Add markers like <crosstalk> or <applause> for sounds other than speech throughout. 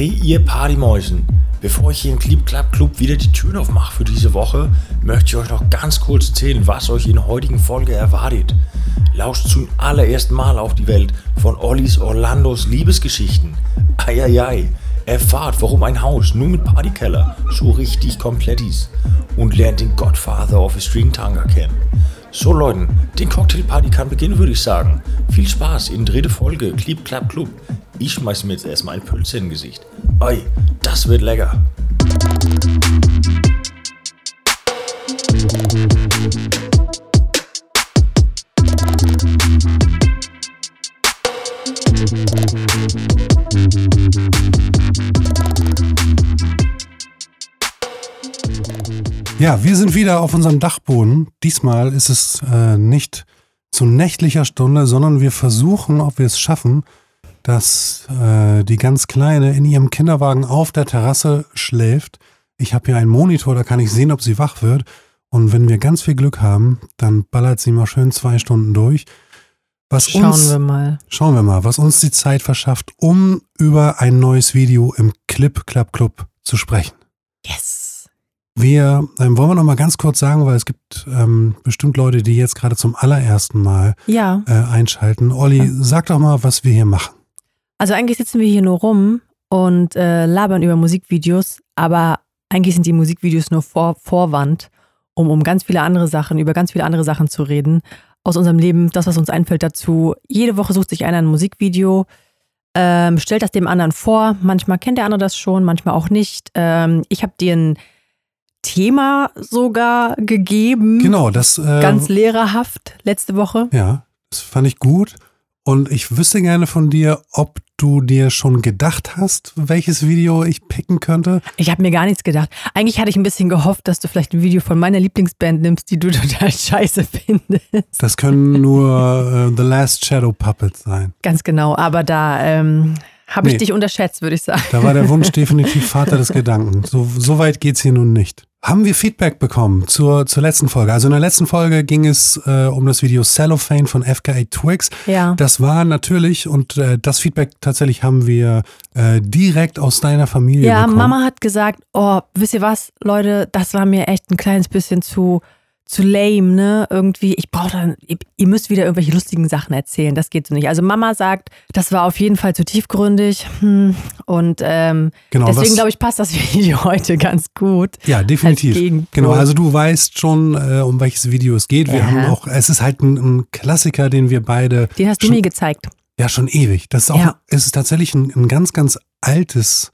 Hey ihr Partymäusen, bevor ich hier im Clip Club Club wieder die Türen aufmache für diese Woche, möchte ich euch noch ganz kurz erzählen, was euch in der heutigen Folge erwartet. Lauscht zum allerersten Mal auf die Welt von Ollis Orlandos Liebesgeschichten. Eieiei, erfahrt, warum ein Haus nur mit Partykeller so richtig komplett ist und lernt den Godfather of a String Tanga kennen. So Leute, den Cocktailparty kann beginnen, würde ich sagen. Viel Spaß in dritte Folge Clip Clap Club. Ich schmeiß mir jetzt erstmal ein Pölze in Gesicht. Oi, das wird lecker. Ja, wir sind wieder auf unserem Dachboden. Diesmal ist es äh, nicht zu nächtlicher Stunde, sondern wir versuchen, ob wir es schaffen, dass äh, die ganz Kleine in ihrem Kinderwagen auf der Terrasse schläft. Ich habe hier einen Monitor, da kann ich sehen, ob sie wach wird. Und wenn wir ganz viel Glück haben, dann ballert sie mal schön zwei Stunden durch. Was Schauen uns, wir mal. Schauen wir mal, was uns die Zeit verschafft, um über ein neues Video im Clip Club Club zu sprechen. Yes. Wir ähm, wollen wir noch mal ganz kurz sagen, weil es gibt ähm, bestimmt Leute, die jetzt gerade zum allerersten Mal Ja, äh, einschalten. Olli, sag doch mal, was wir hier machen. also eigentlich sitzen wir hier nur rum und äh, labern über Musikvideos, aber eigentlich sind die Musikvideos nur Vor Vorwand, um um ganz viele andere Sachen, über ganz viele andere Sachen zu reden. Aus unserem Leben, das, was uns einfällt dazu. Jede Woche sucht sich einer ein Musikvideo, ähm, stellt das dem anderen vor. Manchmal kennt der andere das schon, manchmal auch nicht. Ähm, ich habe dir ein Thema sogar gegeben. Genau, das äh, Ganz lehrerhaft letzte Woche. ja, das fand ich gut. Und ich wüsste gerne von dir, ob du dir schon gedacht hast, welches Video ich picken könnte. Ich habe mir gar nichts gedacht. Eigentlich hatte ich ein bisschen gehofft, dass du vielleicht ein Video von meiner Lieblingsband nimmst, die du <laughs> total scheiße findest. Das können nur äh, The Last Shadow Puppets sein. Ganz genau, aber da ähm, habe ich Nee. dich unterschätzt, würde ich sagen. Da war der Wunsch <laughs> definitiv Vater des Gedanken. So, so weit geht's hier nun nicht. Haben wir Feedback bekommen zur, zur letzten Folge? Also in der letzten Folge ging es äh, um das Video Cellophane von FKA Twigs. Ja. Das war natürlich, und äh, das Feedback tatsächlich haben wir äh, direkt aus deiner Familie Ja, bekommen. Mama hat gesagt, oh, wisst ihr was, Leute, das war mir echt ein kleines bisschen zu, zu lame, ne? Irgendwie, ich brauche dann, ihr, müsst wieder irgendwelche lustigen Sachen erzählen, das geht so nicht. Also Mama sagt, das war auf jeden Fall zu tiefgründig hm, und ähm, Genau, deswegen glaube ich, passt das <laughs> Video heute ganz gut. Ja, definitiv. Genau, also du weißt schon, äh, um welches Video es geht. Wir Aha. haben auch, es ist halt ein, ein Klassiker, den wir beide Den hast du schon, mir gezeigt. Ja, schon ewig. Das ist auch, Ja. es ist tatsächlich ein, ein ganz, ganz altes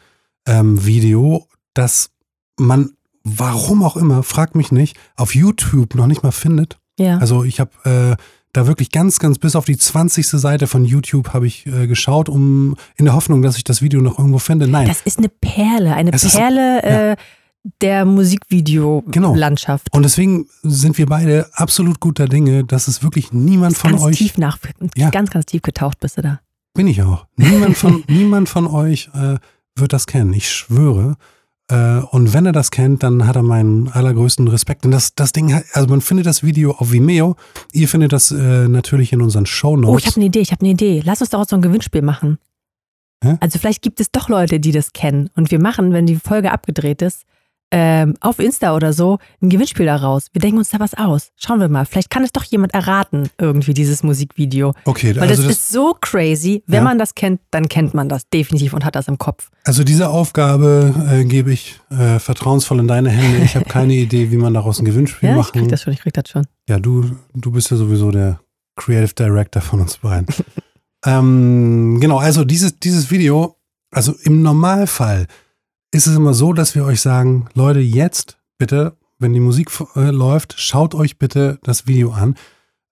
ähm, Video, das man, warum auch immer, frag mich nicht, auf YouTube noch nicht mal findet. Ja. Also ich habe äh, da wirklich ganz, ganz bis auf die 20. Seite von YouTube habe ich äh, geschaut, um in der Hoffnung, dass ich das Video noch irgendwo finde. Nein, Das ist eine Perle, eine Es ist- Perle äh, der Musikvideo-Landschaft. und deswegen sind wir beide absolut guter Dinge, dass es wirklich niemand von ganz euch tief nach, Ja. ganz, ganz tief getaucht bist du da. Bin ich auch. Niemand von, <laughs> niemand von euch äh, wird das kennen. Ich schwöre. Äh, und wenn er das kennt, dann hat er meinen allergrößten Respekt. Denn das, das Ding, also man findet das Video auf Vimeo. Ihr findet das äh, natürlich in unseren Shownotes. Oh, ich habe eine Idee, ich habe eine Idee. Lass uns daraus so ein Gewinnspiel machen. Hä? Also vielleicht gibt es doch Leute, die das kennen. Und wir machen, wenn die Folge abgedreht ist, ähm, auf Insta oder so, ein Gewinnspiel daraus. Wir denken uns da was aus. Schauen wir mal. Vielleicht kann es doch jemand erraten, irgendwie dieses Musikvideo. okay, Weil also, das, das, ist so crazy. Wenn Ja. man das kennt, dann kennt man das definitiv und hat das im Kopf. also diese Aufgabe äh, gebe ich äh, vertrauensvoll in deine Hände. Ich habe keine Idee, wie man daraus ein Gewinnspiel Ja, ich machen krieg das schon, ich krieg das schon. Ja, du, du bist ja sowieso der Creative Director von uns beiden. <laughs> ähm, genau, also dieses, dieses Video, also im Normalfall ist es immer so, dass wir euch sagen, Leute, jetzt bitte, wenn die Musik äh, läuft, schaut euch bitte das Video an,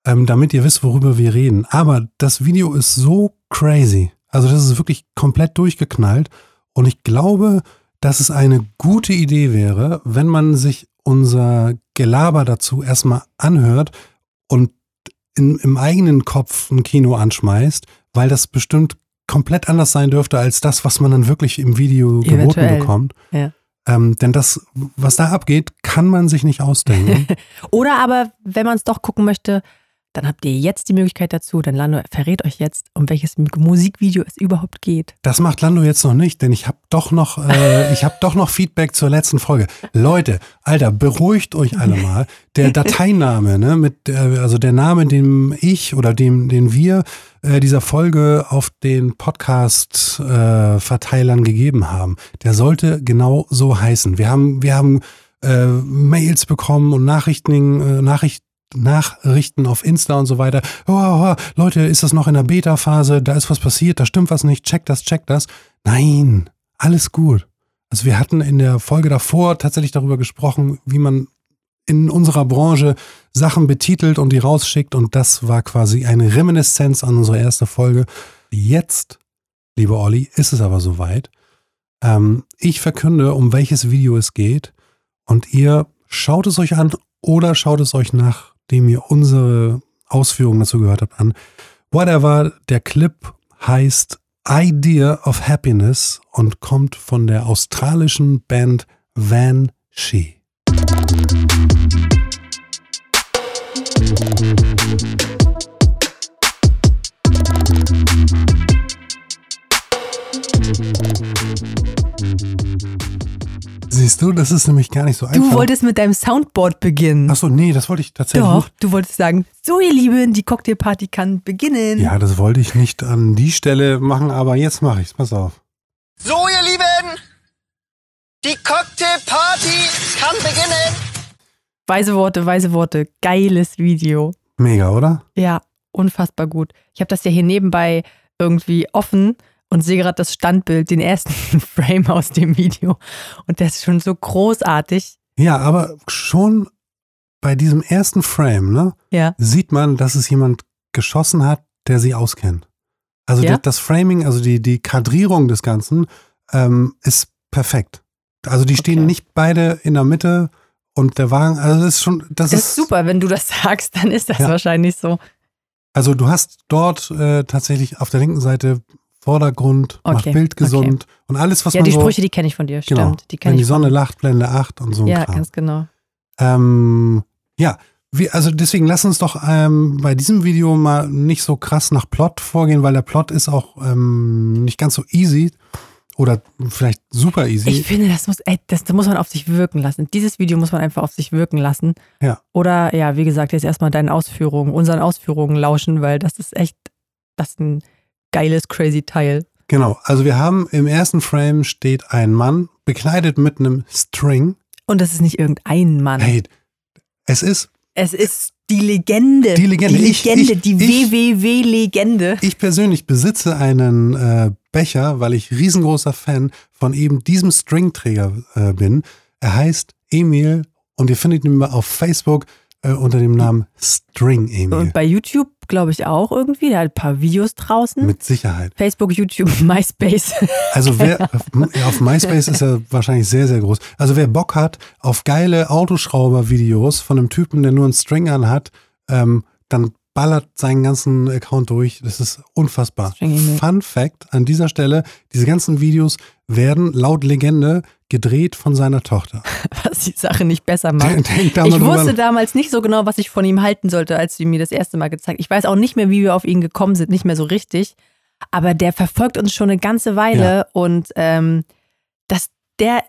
ähm, damit ihr wisst, worüber wir reden. Aber das Video ist so crazy. Also das ist wirklich komplett durchgeknallt. Und ich glaube, dass es eine gute Idee wäre, wenn man sich unser Gelaber dazu erstmal anhört und in, im eigenen Kopf ein Kino anschmeißt, weil das bestimmt komplett anders sein dürfte als das, was man dann wirklich im Video geboten Eventuell, bekommt. ja. Ähm, denn das, was da abgeht, kann man sich nicht ausdenken. <laughs> Oder aber, wenn man es doch gucken möchte, dann habt ihr jetzt die Möglichkeit dazu. Dann Lando verrät euch jetzt, um welches Musikvideo es überhaupt geht. Das macht Lando jetzt noch nicht, denn ich habe doch noch, äh, <laughs> ich habe doch noch Feedback zur letzten Folge. Leute, Alter, beruhigt euch alle mal. Der <laughs> Dateiname, ne, mit, äh, also der Name, den ich oder dem, den wir äh, dieser Folge auf den Podcast-Verteilern gegeben haben, der sollte genau so heißen. Wir haben, wir haben äh, Mails bekommen und Nachrichten, äh, Nachrichten Nachrichten auf Insta und so weiter. Oh, oh, Leute, ist das noch in der Beta-Phase? Da ist was passiert, da stimmt was nicht, check das, check das. Nein, alles gut. Also wir hatten in der Folge davor tatsächlich darüber gesprochen, wie man in unserer Branche Sachen betitelt und die rausschickt und das war quasi eine Reminiszenz an unsere erste Folge. Jetzt, liebe Olli, ist es aber soweit. Ähm, ich verkünde, um welches Video es geht und ihr schaut es euch an oder schaut es euch nach dem ihr unsere Ausführungen dazu gehört habt, an. Whatever, der Clip heißt Idea of Happiness und kommt von der australischen Band Van She. Siehst du, das ist nämlich gar nicht so einfach. Du wolltest mit deinem Soundboard beginnen. Achso, nee, das wollte ich tatsächlich Doch, nicht. du wolltest sagen, so ihr Lieben, die Cocktailparty kann beginnen. Ja, das wollte ich nicht an die Stelle machen, aber jetzt mache ich's. Pass auf. So, ihr Lieben, die Cocktailparty kann beginnen. Weise Worte, weise Worte. Geiles Video. Mega, oder? Ja, unfassbar gut. Ich habe das ja hier nebenbei irgendwie offen und sehe gerade das Standbild, den ersten <laughs> Frame aus dem Video. Und der ist schon so großartig. Ja, aber schon bei diesem ersten Frame, ne, Ja. sieht man, dass es jemand geschossen hat, der sie auskennt. Also Ja? das, das Framing, also die, die Kadrierung des Ganzen ähm, ist perfekt. Also die stehen Okay. nicht beide in der Mitte und der Wagen, also das ist schon, das, Das ist super, wenn du das <laughs> sagst, dann ist das Ja. wahrscheinlich so. Also du hast dort äh, tatsächlich auf der linken Seite Vordergrund, macht Okay, Bild gesund und alles, was Ja, man die so, Sprüche, die kenne ich von dir, genau, stimmt. Die wenn die Sonne von, lacht, Blende 8 und so Ja, Kram. ganz genau. Ähm, ja, wir, also deswegen lass uns doch ähm, bei diesem Video mal nicht so krass nach Plot vorgehen, weil der Plot ist auch ähm, nicht ganz so easy oder vielleicht super easy. Ich finde, das muss, ey, das, das muss man auf sich wirken lassen. Dieses Video muss man einfach auf sich wirken lassen. Ja. Oder ja, wie gesagt, jetzt erstmal deinen Ausführungen, unseren Ausführungen lauschen, weil das ist echt, das ist ein geiles, crazy Teil. genau, also wir haben im ersten Frame steht ein Mann bekleidet mit einem String. Und das ist nicht irgendein Mann. Hey, es ist, Es ist die Legende. Die Legende. Die Legende, ich- die ich- WWW-Legende. ich persönlich besitze einen äh, Becher, weil ich riesengroßer Fan von eben diesem Stringträger äh, bin. Er heißt Emil und ihr findet ihn auf Facebook äh, unter dem Namen String Emil. Und bei YouTube, glaube ich, auch irgendwie. Der hat ein paar Videos draußen. Mit Sicherheit. Facebook, YouTube, <laughs> MySpace. Also wer auf MySpace ist er wahrscheinlich sehr, sehr groß. Also wer Bock hat auf geile Autoschrauber-Videos von einem Typen, der nur einen String anhat, ähm, dann ballert seinen ganzen Account durch. Das ist unfassbar. Emil. Fun Fact an dieser Stelle, diese ganzen Videos werden laut Legende gedreht von seiner Tochter. <laughs> was die Sache nicht besser macht. Ich wusste nach. damals nicht so genau, was ich von ihm halten sollte, als ihn mir das erste Mal gezeigt Ich weiß auch nicht mehr, wie wir auf ihn gekommen sind, nicht mehr so richtig. Aber der verfolgt uns schon eine ganze Weile Ja. und ähm, dass der,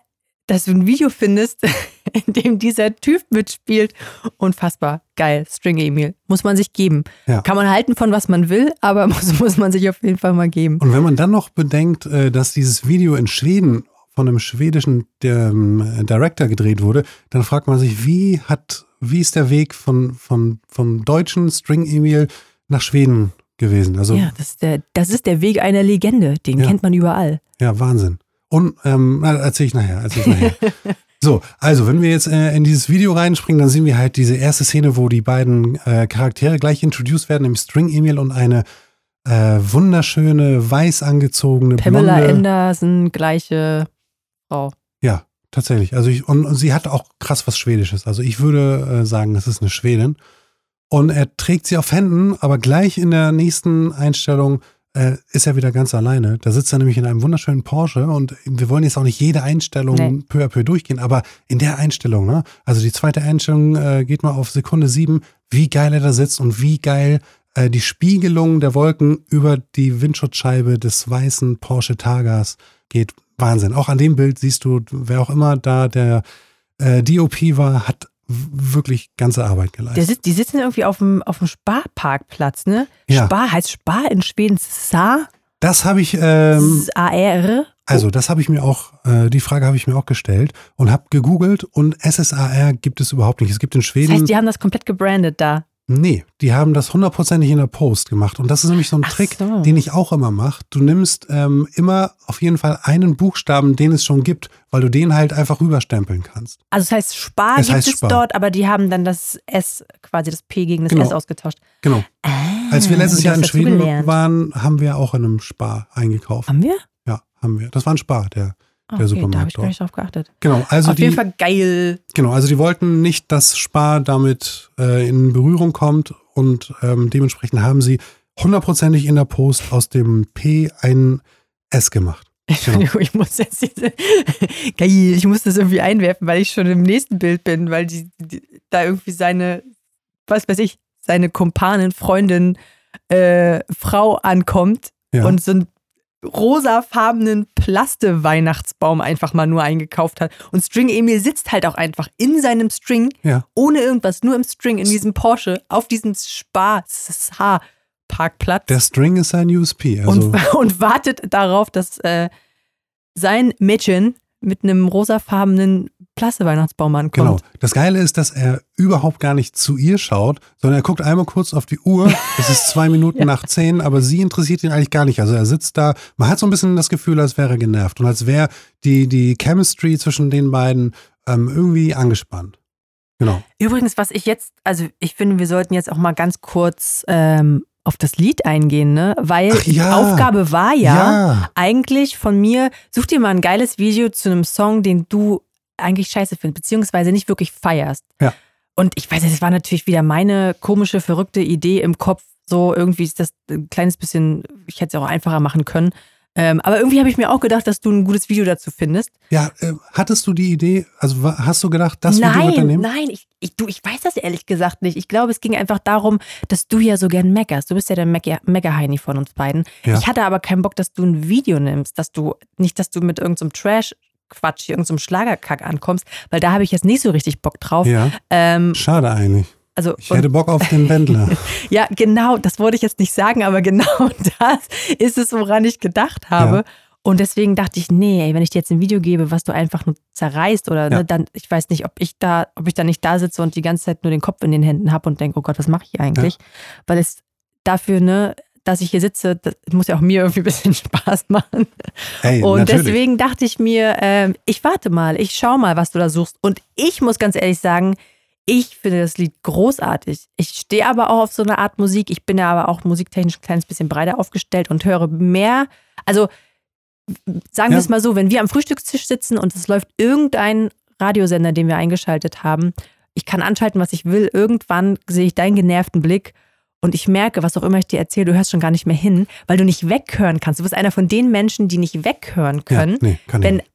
dass du ein Video findest, <laughs> in dem dieser Typ mitspielt, unfassbar geil. String Emil. Muss man sich geben. Ja. Kann man halten von was man will, aber <laughs> muss, muss man sich auf jeden Fall mal geben. Und wenn man dann noch bedenkt, äh, dass dieses Video in Schweden von einem schwedischen ähm, Director gedreht wurde, dann fragt man sich, wie hat, wie ist der Weg von, von, vom deutschen String Emil nach Schweden gewesen? Also, Ja, ja, das ist der, das ist der Weg einer Legende. Den Ja. kennt man überall. Wahnsinn. Und, ähm, na, erzähl ich nachher, erzähl ich nachher. <laughs> So, also wenn wir jetzt äh, in dieses Video reinspringen, dann sehen wir halt diese erste Szene, wo die beiden äh, Charaktere gleich introduced werden, im String Emil und eine äh, wunderschöne, weiß angezogene, Pamela blonde, Anderson, gleiche Frau. Ja, tatsächlich. Also ich, und, und sie hat auch krass was Schwedisches. Also ich würde äh, sagen, es ist eine Schwedin. Und er trägt sie auf Händen, aber gleich in der nächsten Einstellung äh, ist er wieder ganz alleine. Da sitzt er nämlich in einem wunderschönen Porsche und wir wollen jetzt auch nicht jede Einstellung Nee. peu à peu durchgehen, aber in der Einstellung, ne? Also die zweite Einstellung äh, geht mal auf Sekunde sieben, wie geil er da sitzt und wie geil äh, die Spiegelung der Wolken über die Windschutzscheibe des weißen Porsche Targas geht. Wahnsinn. Auch an dem Bild siehst du, wer auch immer da der äh, DOP war, hat wirklich ganze Arbeit geleistet. sitzt, die sitzen irgendwie auf dem, auf dem Sparparkplatz, ne? Ja. Spar heißt Spar in Schweden Sa, Das habe ich, ähm, A-R. also das habe ich mir auch, äh, die Frage habe ich mir auch gestellt und habe gegoogelt und SSAR gibt es überhaupt nicht. Es gibt in Das Schweden, heißt, die haben das komplett gebrandet da. Nee, die haben das hundertprozentig in der Post gemacht und das ist nämlich so ein Ach Trick, so. den ich auch immer mache. Du nimmst ähm, immer auf jeden Fall einen Buchstaben, den es schon gibt, weil du den halt einfach rüberstempeln kannst. Also das heißt, Spar Es gibt heißt es Spar. dort, aber die haben dann das S, quasi das P gegen das Genau. S ausgetauscht. Genau. Ah, Als wir letztes Jahr in Schweden gelernt. waren, haben wir auch in einem Spar eingekauft. Haben wir? Ja, haben wir. Das war ein Spar, der, der okay, da habe Supermarkt ich gar nicht drauf geachtet. Genau, also Auf die, jeden Fall geil. Genau, also die wollten nicht, dass Spar damit äh, in Berührung kommt und ähm, dementsprechend haben sie hundertprozentig in der Post aus dem P ein S gemacht. Entschuldigung, <laughs> ich muss jetzt diese. <laughs> Geil, ich muss das irgendwie einwerfen, weil ich schon im nächsten Bild bin, weil die, die da irgendwie seine, was weiß ich, seine Kumpanin, Freundin, äh, Frau ankommt Ja. und so einen rosafarbenen Plaste-Weihnachtsbaum einfach mal nur eingekauft hat. Und String Emil sitzt halt auch einfach in seinem String, Ja. ohne irgendwas, nur im String, in diesem Porsche, auf diesem Spa-Parkplatz Der String ist sein USP. Also, und, <laughs> und wartet darauf, dass äh, sein Mädchen mit einem rosafarbenen Plaste-Weihnachtsbaum ankommt. genau. Das Geile ist, dass er überhaupt gar nicht zu ihr schaut, sondern er guckt einmal kurz auf die Uhr. Es ist zwei Minuten <laughs> nach zehn, aber sie interessiert ihn eigentlich gar nicht. Also er sitzt da. Man hat so ein bisschen das Gefühl, als wäre er genervt und als wäre die, die Chemistry zwischen den beiden ähm, irgendwie angespannt. Genau. Übrigens, was ich jetzt, also ich finde, wir sollten jetzt auch mal ganz kurz ähm, auf das Lied eingehen, ne? Weil Ach die ja. Aufgabe war ja, Ja. eigentlich von mir, such dir mal ein geiles Video zu einem Song, den du eigentlich scheiße findest, beziehungsweise nicht wirklich feierst. Ja. Und ich weiß, es war natürlich wieder meine komische, verrückte Idee im Kopf. So irgendwie ist das ein kleines bisschen, ich hätte es auch einfacher machen können. Ähm, aber irgendwie habe ich mir auch gedacht, dass du ein gutes Video dazu findest. Ja, äh, hattest du die Idee, also hast du gedacht, das Video nein, wird er nehmen? nein, ich, ich, du, ich weiß das ehrlich gesagt nicht. Ich glaube, es ging einfach darum, dass du ja so gern meckerst. Du bist ja der Mecker- Mecker-Heini von uns beiden. Ja. Ich hatte aber keinen Bock, dass du ein Video nimmst, dass du nicht, dass du mit irgendeinem Hier, irgendeinem Schlagerkack ankommst, weil da habe ich jetzt nicht so richtig Bock drauf. Ja, Ähm, schade eigentlich. also, Ich hätte Bock auf den Wendler. <laughs> ja, genau, das wollte ich jetzt nicht sagen, aber genau <laughs> das ist es, woran ich gedacht habe. Ja. Und deswegen dachte ich, nee, ey, wenn ich dir jetzt ein Video gebe, was du einfach nur zerreißt oder Ja. ne, dann, ich weiß nicht, ob ich da, ob ich da nicht da sitze und die ganze Zeit nur den Kopf in den Händen habe und denke, oh Gott, was mache ich eigentlich? Weil es dafür, ne, dass ich hier sitze, das muss ja auch mir irgendwie ein bisschen <laughs> Spaß machen. Hey, Und natürlich. deswegen dachte ich mir, ähm, ich warte mal, ich schau mal, was du da suchst. Und ich muss ganz ehrlich sagen, ich finde das Lied großartig. Ich stehe aber auch auf so eine Art Musik. Ich bin ja aber auch musiktechnisch ein kleines bisschen breiter aufgestellt und höre mehr. Also sagen wir Ja. es mal so, wenn wir am Frühstückstisch sitzen und es läuft irgendein Radiosender, den wir eingeschaltet haben, ich kann anschalten, was ich will. Irgendwann sehe ich deinen genervten Blick und ich merke, was auch immer ich dir erzähle, du hörst schon gar nicht mehr hin, weil du nicht weghören kannst. Du bist einer von den Menschen, die nicht weghören können Ja, nee, wenn, nicht.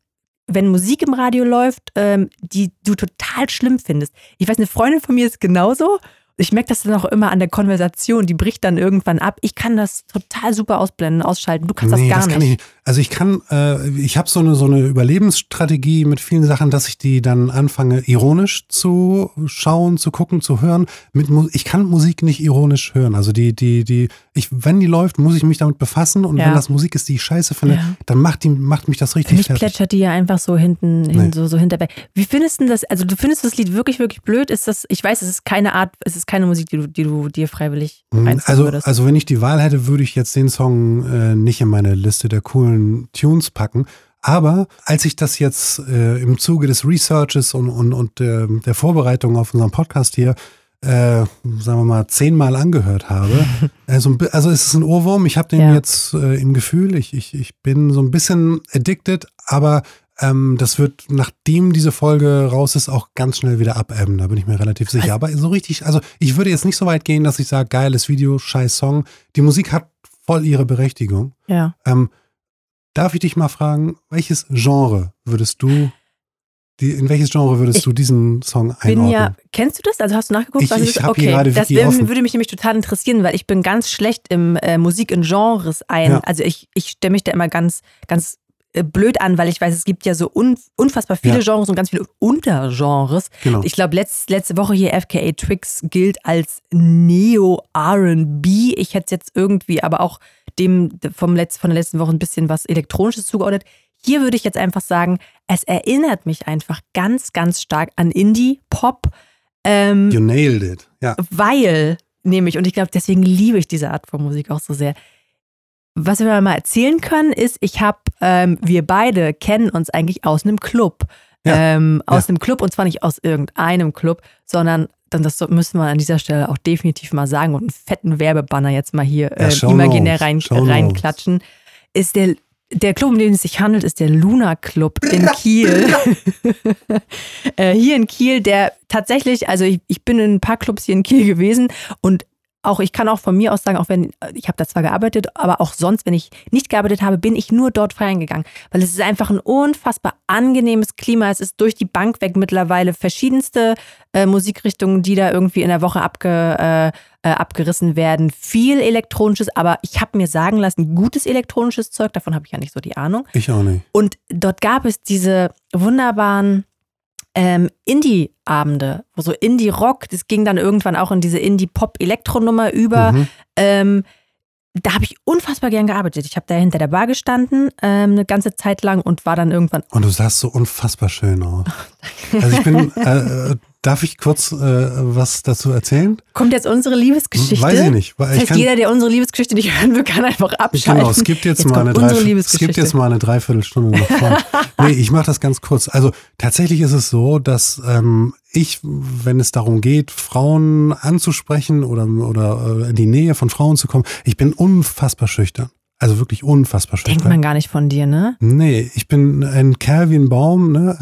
wenn Musik im Radio läuft, ähm, die du total schlimm findest. Ich weiß, eine Freundin von mir ist genauso. Ich merke das dann auch immer an der Konversation, die bricht dann irgendwann ab. Ich kann das total super ausblenden, ausschalten. Du kannst nee, das gar das kann nicht. ich. Also ich kann, äh, ich habe so eine, so eine Überlebensstrategie mit vielen Sachen, dass ich die dann anfange, ironisch zu schauen, zu gucken, zu hören. Mit, ich kann Musik nicht ironisch hören. Also die, die, die, ich, wenn die läuft, muss ich mich damit befassen und Ja. wenn das Musik ist, die ich scheiße finde, Ja. dann macht die, macht mich das Für richtig mich fertig. plätschert die ja einfach so hinten, hin, Nee. so, so hinterbei. Wie findest du das? Also du findest das Lied wirklich, wirklich blöd? Ist das, ich weiß, es ist keine Art, es ist keine Musik, die du, die du dir freiwillig Mhm, reinziehen Also, würdest. also wenn ich die Wahl hätte, würde ich jetzt den Song äh, nicht in meine Liste der coolen Tunes packen. Aber als ich das jetzt äh, im Zuge des Researches und, und, und äh, der Vorbereitung auf unseren Podcast hier, äh, sagen wir mal, zehnmal angehört habe, <laughs> also, also es ist ein Ohrwurm. Ich habe den Ja. jetzt äh, im Gefühl, ich, ich, ich bin so ein bisschen addicted, aber ähm, das wird, nachdem diese Folge raus ist, auch ganz schnell wieder abebben. Da bin ich mir relativ sicher. Also- aber so richtig, also ich würde jetzt nicht so weit gehen, dass ich sage, geiles Video, scheiß Song. Die Musik hat voll ihre Berechtigung. Ja. Ähm, darf ich dich mal fragen, welches Genre würdest du, die, in welches Genre würdest Ich du diesen Song Bin einordnen? ja, kennst du das? Also hast du nachgeguckt? Ich- was ich okay, gerade das offen. würde mich nämlich total interessieren, weil ich bin ganz schlecht im äh, Musik in Genres ein. Ja. Also ich, ich stelle mich da immer ganz, ganz blöd an, weil ich weiß, es gibt ja so un, unfassbar viele Ja. Genres und ganz viele Untergenres. Genau. Ich glaube, letzt, letzte Woche hier FKA Tricks gilt als Neo-R&B. Ich hätte es jetzt irgendwie aber auch dem vom Letz, von der letzten Woche ein bisschen was Elektronisches zugeordnet. Hier würde ich jetzt einfach sagen, es erinnert mich einfach ganz, ganz stark an Indie-Pop. Ähm, You nailed it. Ja. weil, nämlich, und ich glaube, deswegen liebe ich diese Art von Musik auch so sehr. Was wir mal erzählen können, ist, ich habe, ähm, wir beide kennen uns eigentlich aus einem Club. Ja. Ähm, aus Ja. einem Club und zwar nicht aus irgendeinem Club, sondern dann das müssen wir an dieser Stelle auch definitiv mal sagen und einen fetten Werbebanner jetzt mal hier äh, imaginär rein, reinklatschen. Ist der, der Club, um den es sich handelt, ist der Luna Club in <laughs> Kiel. <laughs> äh, hier in Kiel, der tatsächlich, also ich, ich bin in ein paar Clubs hier in Kiel gewesen und auch ich kann auch von mir aus sagen, auch wenn ich habe da zwar gearbeitet, aber auch sonst, wenn ich nicht gearbeitet habe, bin ich nur dort feiern gegangen, weil es ist einfach ein unfassbar angenehmes Klima. Es ist durch die Bank weg mittlerweile verschiedenste äh, Musikrichtungen, die da irgendwie in der Woche abge, äh, äh, abgerissen werden. Viel elektronisches, aber ich habe mir sagen lassen, gutes elektronisches Zeug, davon habe ich ja nicht so die Ahnung. Ich auch nicht. Und dort gab es diese wunderbaren ähm, Indie-Abende, wo so Indie-Rock, das ging dann irgendwann auch in diese Indie-Pop-Elektronummer über. Mhm. Ähm, da habe ich unfassbar gern gearbeitet. Ich habe da hinter der Bar gestanden, ähm, eine ganze Zeit lang und war dann irgendwann. Und du sahst so unfassbar schön aus. <laughs> Also ich bin, äh, äh, darf ich kurz äh, was dazu erzählen? Kommt jetzt unsere Liebesgeschichte? Weiß ich nicht. Weil Das ich heißt, kann, jeder, der unsere Liebesgeschichte nicht hören will, kann einfach abschalten. Genau, es gibt jetzt, mal kommt eine, Liebesgeschichte. gibt jetzt mal eine Dreiviertelstunde noch vor. <laughs> nee, ich mache das ganz kurz. Also tatsächlich ist es so, dass ähm, ich, wenn es darum geht, Frauen anzusprechen oder, oder äh, in die Nähe von Frauen zu kommen, ich bin unfassbar schüchtern. Also wirklich unfassbar schüchtern. Denkt man gar nicht von dir, ne? Nee, ich bin ein Kerl wie ein Baum, ne?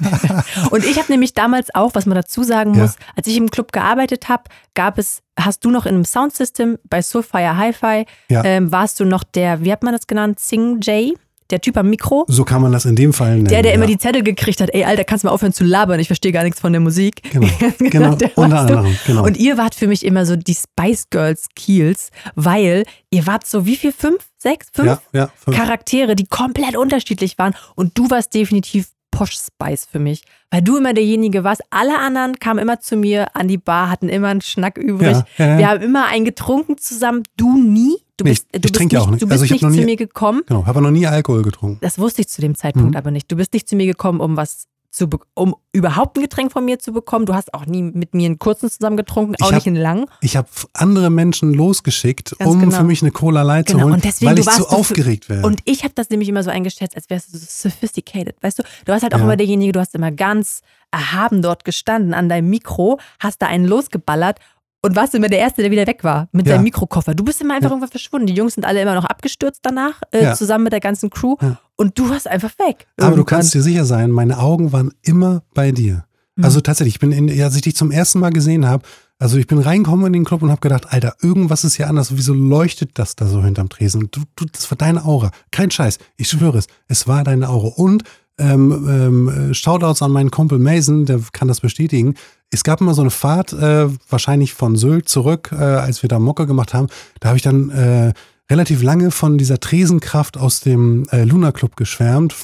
<laughs> Und ich habe nämlich damals auch, was man dazu sagen Ja. muss, als ich im Club gearbeitet habe, gab es, hast du noch in einem Soundsystem bei Soulfire Hi-Fi, Ja. ähm, warst du noch der, wie hat man das genannt, Sing Jay, der Typ am Mikro? So kann man das in dem Fall nennen. Der, der immer ja. die Zettel gekriegt hat, ey, Alter, kannst du mal aufhören zu labern, ich verstehe gar nichts von der Musik. Genau, <laughs> genau, der unter anderem, genau. Und ihr wart für mich immer so die Spice Girls Kiels, weil ihr wart so, wie viel? Fünf? Sechs? Fünf? ja, ja, fünf. Charaktere, die komplett unterschiedlich waren. Und du warst definitiv Posh Spice für mich, weil du immer derjenige warst. Alle anderen kamen immer zu mir an die Bar, hatten immer einen Schnack übrig. Ja, ja. Wir haben immer einen getrunken zusammen. Du nie. Du Nee, bist, ich du bist trinke ja nicht, auch nicht. Du bist Also ich hab nicht noch zu nie- mir gekommen. Genau, habe noch nie Alkohol getrunken. Das wusste ich zu dem Zeitpunkt Mhm. aber nicht. Du bist nicht zu mir gekommen, um was zu um überhaupt ein Getränk von mir zu bekommen. Du hast auch nie mit mir einen kurzen zusammen getrunken, auch hab- nicht einen langen. Ich habe andere Menschen losgeschickt, Ganz um genau. für mich eine Cola Light zu Genau, holen, und deswegen, weil du ich zu so aufgeregt wäre. Und ich habe das nämlich immer so eingeschätzt, als wärst du so sophisticated, weißt du? Du warst halt auch Ja. immer derjenige, du hast immer ganz erhaben dort gestanden an deinem Mikro, hast da einen losgeballert und warst immer der Erste, der wieder weg war mit Ja. seinem Mikrokoffer. Du bist immer einfach Ja. irgendwann verschwunden. Die Jungs sind alle immer noch abgestürzt danach, äh, Ja. zusammen mit der ganzen Crew und du warst einfach weg. Aber du Irgendwann. kannst dir sicher sein, meine Augen waren immer bei dir. Mhm. Also tatsächlich, ich bin, in, als ich dich zum ersten Mal gesehen habe, also ich bin reingekommen in den Club und habe gedacht, Alter, irgendwas ist hier anders. Wieso leuchtet das da so hinterm Tresen? Du, du, das war deine Aura. Kein Scheiß. Ich schwöre es. Es war deine Aura. Und ähm, ähm, äh, Shoutouts an meinen Kumpel Mason, der kann das bestätigen. Es gab immer so eine Fahrt, äh, wahrscheinlich von Sylt zurück, äh, als wir da Mucke gemacht haben. Da habe ich dann äh, relativ lange von dieser Tresenkraft aus dem äh, Luna Club geschwärmt.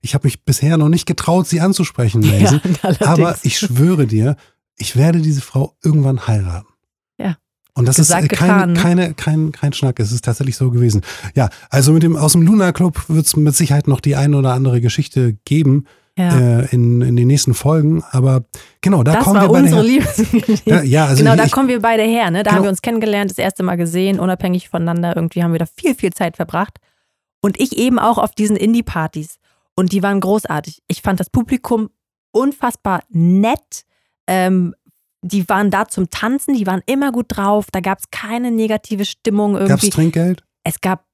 Ich habe mich bisher noch nicht getraut, sie anzusprechen, <laughs> Mason. allerdings. Aber ich schwöre dir, ich werde diese Frau irgendwann heiraten. Ja. Und das Gesagt, ist äh, kein, ne? keine, kein, kein Schnack, es ist tatsächlich so gewesen. Ja, also mit dem, aus dem Luna Club wird es mit Sicherheit noch die eine oder andere Geschichte geben ja. äh, in, in den nächsten Folgen. Aber genau, da das kommen wir beide unsere her. Liebesgeschichte. Ja, also genau, da ich, kommen wir beide her. Ne? Da haben Genau. wir uns kennengelernt, das erste Mal gesehen, unabhängig voneinander. Irgendwie haben wir da viel, viel Zeit verbracht. Und ich eben auch auf diesen Indie-Partys. Und die waren großartig. Ich fand das Publikum unfassbar nett. Ähm, die waren da zum Tanzen, die waren immer gut drauf. Da gab es keine negative Stimmung gab es irgendwie. Trinkgeld? es gab,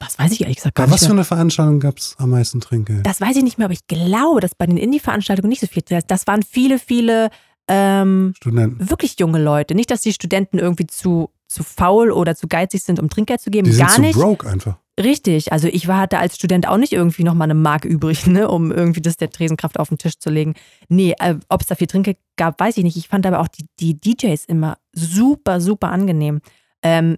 das weiß ich ehrlich gesagt gar Bei nicht. was für Mehr. eine Veranstaltung gab es am meisten Trinkgeld? Das weiß ich nicht mehr, aber ich glaube, dass bei den Indie-Veranstaltungen nicht so viel. Das waren viele, viele ähm, Studenten. wirklich junge Leute. Nicht, dass die Studenten irgendwie zu, zu faul oder zu geizig sind, um Trinkgeld zu geben. Die sind Gar zu nicht. broke einfach. Richtig. Also ich war, hatte als Student auch nicht irgendwie nochmal eine Mark übrig, <laughs> ne, um irgendwie das der Tresenkraft auf den Tisch zu legen. Nee, äh, ob es da viel Trinkgeld gab, weiß ich nicht. Ich fand aber auch die, die DJs immer super, super angenehm. Ähm,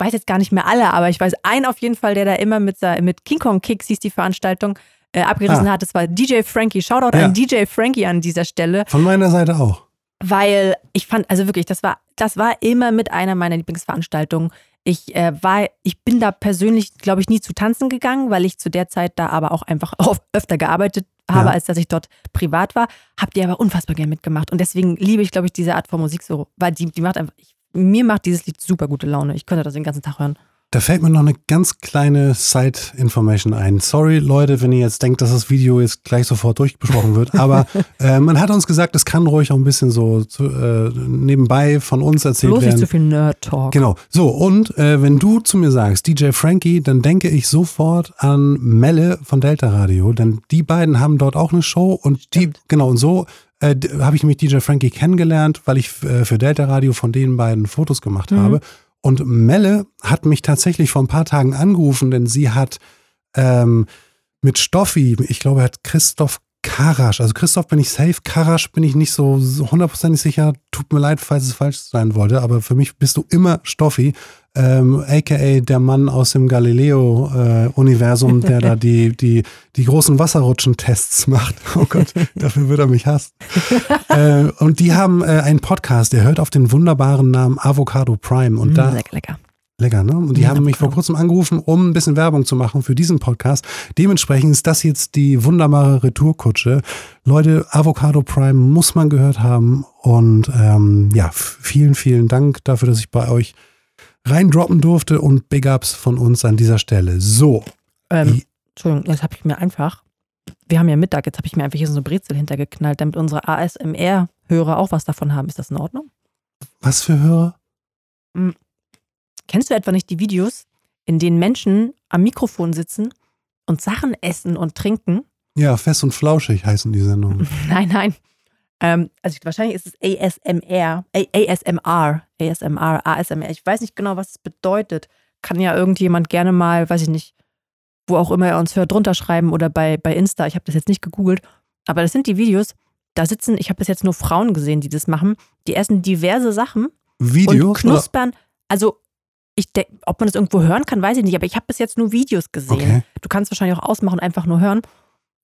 weiß jetzt gar nicht mehr alle, aber ich weiß einen auf jeden Fall, der da immer mit, mit King Kong Kicks hieß die Veranstaltung, äh, abgerissen Ah. hat. Das war DJ Frankie. Shoutout Ja. an DJ Frankie an dieser Stelle Von meiner Seite auch. weil ich fand, also wirklich, das war, das war immer mit einer meiner Lieblingsveranstaltungen. Ich äh, war, ich bin da persönlich, glaube ich, nie zu tanzen gegangen, weil ich zu der Zeit da aber auch einfach <laughs> öfter gearbeitet habe, Ja. als dass ich dort privat war. Habt ihr aber unfassbar gern mitgemacht. Und deswegen liebe ich, glaube ich, diese Art von Musik so, weil die, die macht einfach, ich, mir macht dieses Lied super gute Laune. Ich könnte das den ganzen Tag hören. Da fällt mir noch eine ganz kleine Side-Information ein. Sorry, Leute, wenn ihr jetzt denkt, dass das Video jetzt gleich sofort durchbesprochen wird. Aber <laughs> äh, man hat uns gesagt, es kann ruhig auch ein bisschen so zu, äh, nebenbei von uns erzählt Bloß nicht werden. zu viel Nerd-Talk. Genau. So, und äh, wenn du zu mir sagst, DJ Frankie, dann denke ich sofort an Melle von Delta Radio, denn die beiden haben dort auch eine Show und die, genau, und so äh, habe ich nämlich DJ Frankie kennengelernt, weil ich äh, für Delta Radio von den beiden Fotos gemacht habe. Und Melle hat mich tatsächlich vor ein paar Tagen angerufen, denn sie hat ähm, mit Stoffi, ich glaube, er hat Christoph Karasch, also Christoph bin ich safe, Karasch bin ich nicht so so hundertprozentig sicher, tut mir leid, falls es falsch sein wollte, aber für mich bist du immer Stoffi, ähm, aka der Mann aus dem Galileo-Universum, <laughs> der da die, die, die großen Wasserrutschen-Tests macht. <laughs> Oh Gott, dafür wird er mich hassen. <laughs> äh, und die haben äh, einen Podcast, der hört auf den wunderbaren Namen Avocado Prime und Mm, da lecker, lecker. Lecker, ne? Und die haben mich vor kurzem angerufen, um ein bisschen Werbung zu machen für diesen Podcast. Dementsprechend ist das jetzt die wunderbare Retourkutsche. Leute, Avocado Prime muss man gehört haben. Und ähm, ja, vielen, vielen Dank dafür, dass ich bei euch reindroppen durfte und Big Ups von uns an dieser Stelle. So, Ähm, Entschuldigung, jetzt habe ich mir einfach, wir haben ja Mittag, jetzt habe ich mir einfach hier so eine Brezel hintergeknallt, damit unsere ASMR-Hörer auch was davon haben. Ist das in Ordnung? was für Hörer? Kennst du etwa nicht die Videos, in denen Menschen am Mikrofon sitzen und Sachen essen und trinken? Ja, fest und flauschig heißen die Sendungen. <laughs> Nein, nein. Ähm, also wahrscheinlich ist es ASMR, ASMR, ASMR, ASMR. Ich weiß nicht genau, was es bedeutet. Kann ja irgendjemand gerne mal, weiß ich nicht, wo auch immer er uns hört, drunter schreiben oder bei, bei Insta. Ich habe das jetzt nicht gegoogelt. Aber das sind die Videos, da sitzen, ich habe bis jetzt nur Frauen gesehen, die das machen. Die essen diverse Sachen Videos? und knuspern. Also, ich denk, ob man das irgendwo hören kann, weiß ich nicht, aber ich habe bis jetzt nur Videos gesehen. Okay. Du kannst wahrscheinlich auch ausmachen einfach nur hören.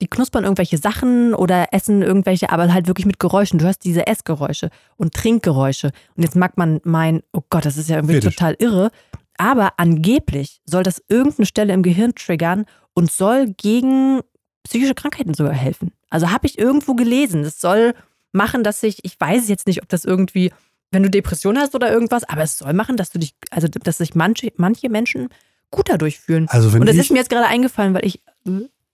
Die knuspern irgendwelche Sachen oder essen irgendwelche, aber halt wirklich mit Geräuschen. Du hörst diese Essgeräusche und Trinkgeräusche. Und jetzt mag man meinen, oh Gott, das ist ja irgendwie Fetisch. total irre. Aber angeblich soll das irgendeine Stelle im Gehirn triggern und soll gegen psychische Krankheiten sogar helfen. Also habe ich irgendwo gelesen. Das soll machen, dass sich, ich weiß jetzt nicht, ob das irgendwie, wenn du Depression hast oder irgendwas, aber es soll machen, dass du dich, also dass sich manche, manche Menschen gut dadurch fühlen. Also wenn und das ich, ist mir jetzt gerade eingefallen, weil ich.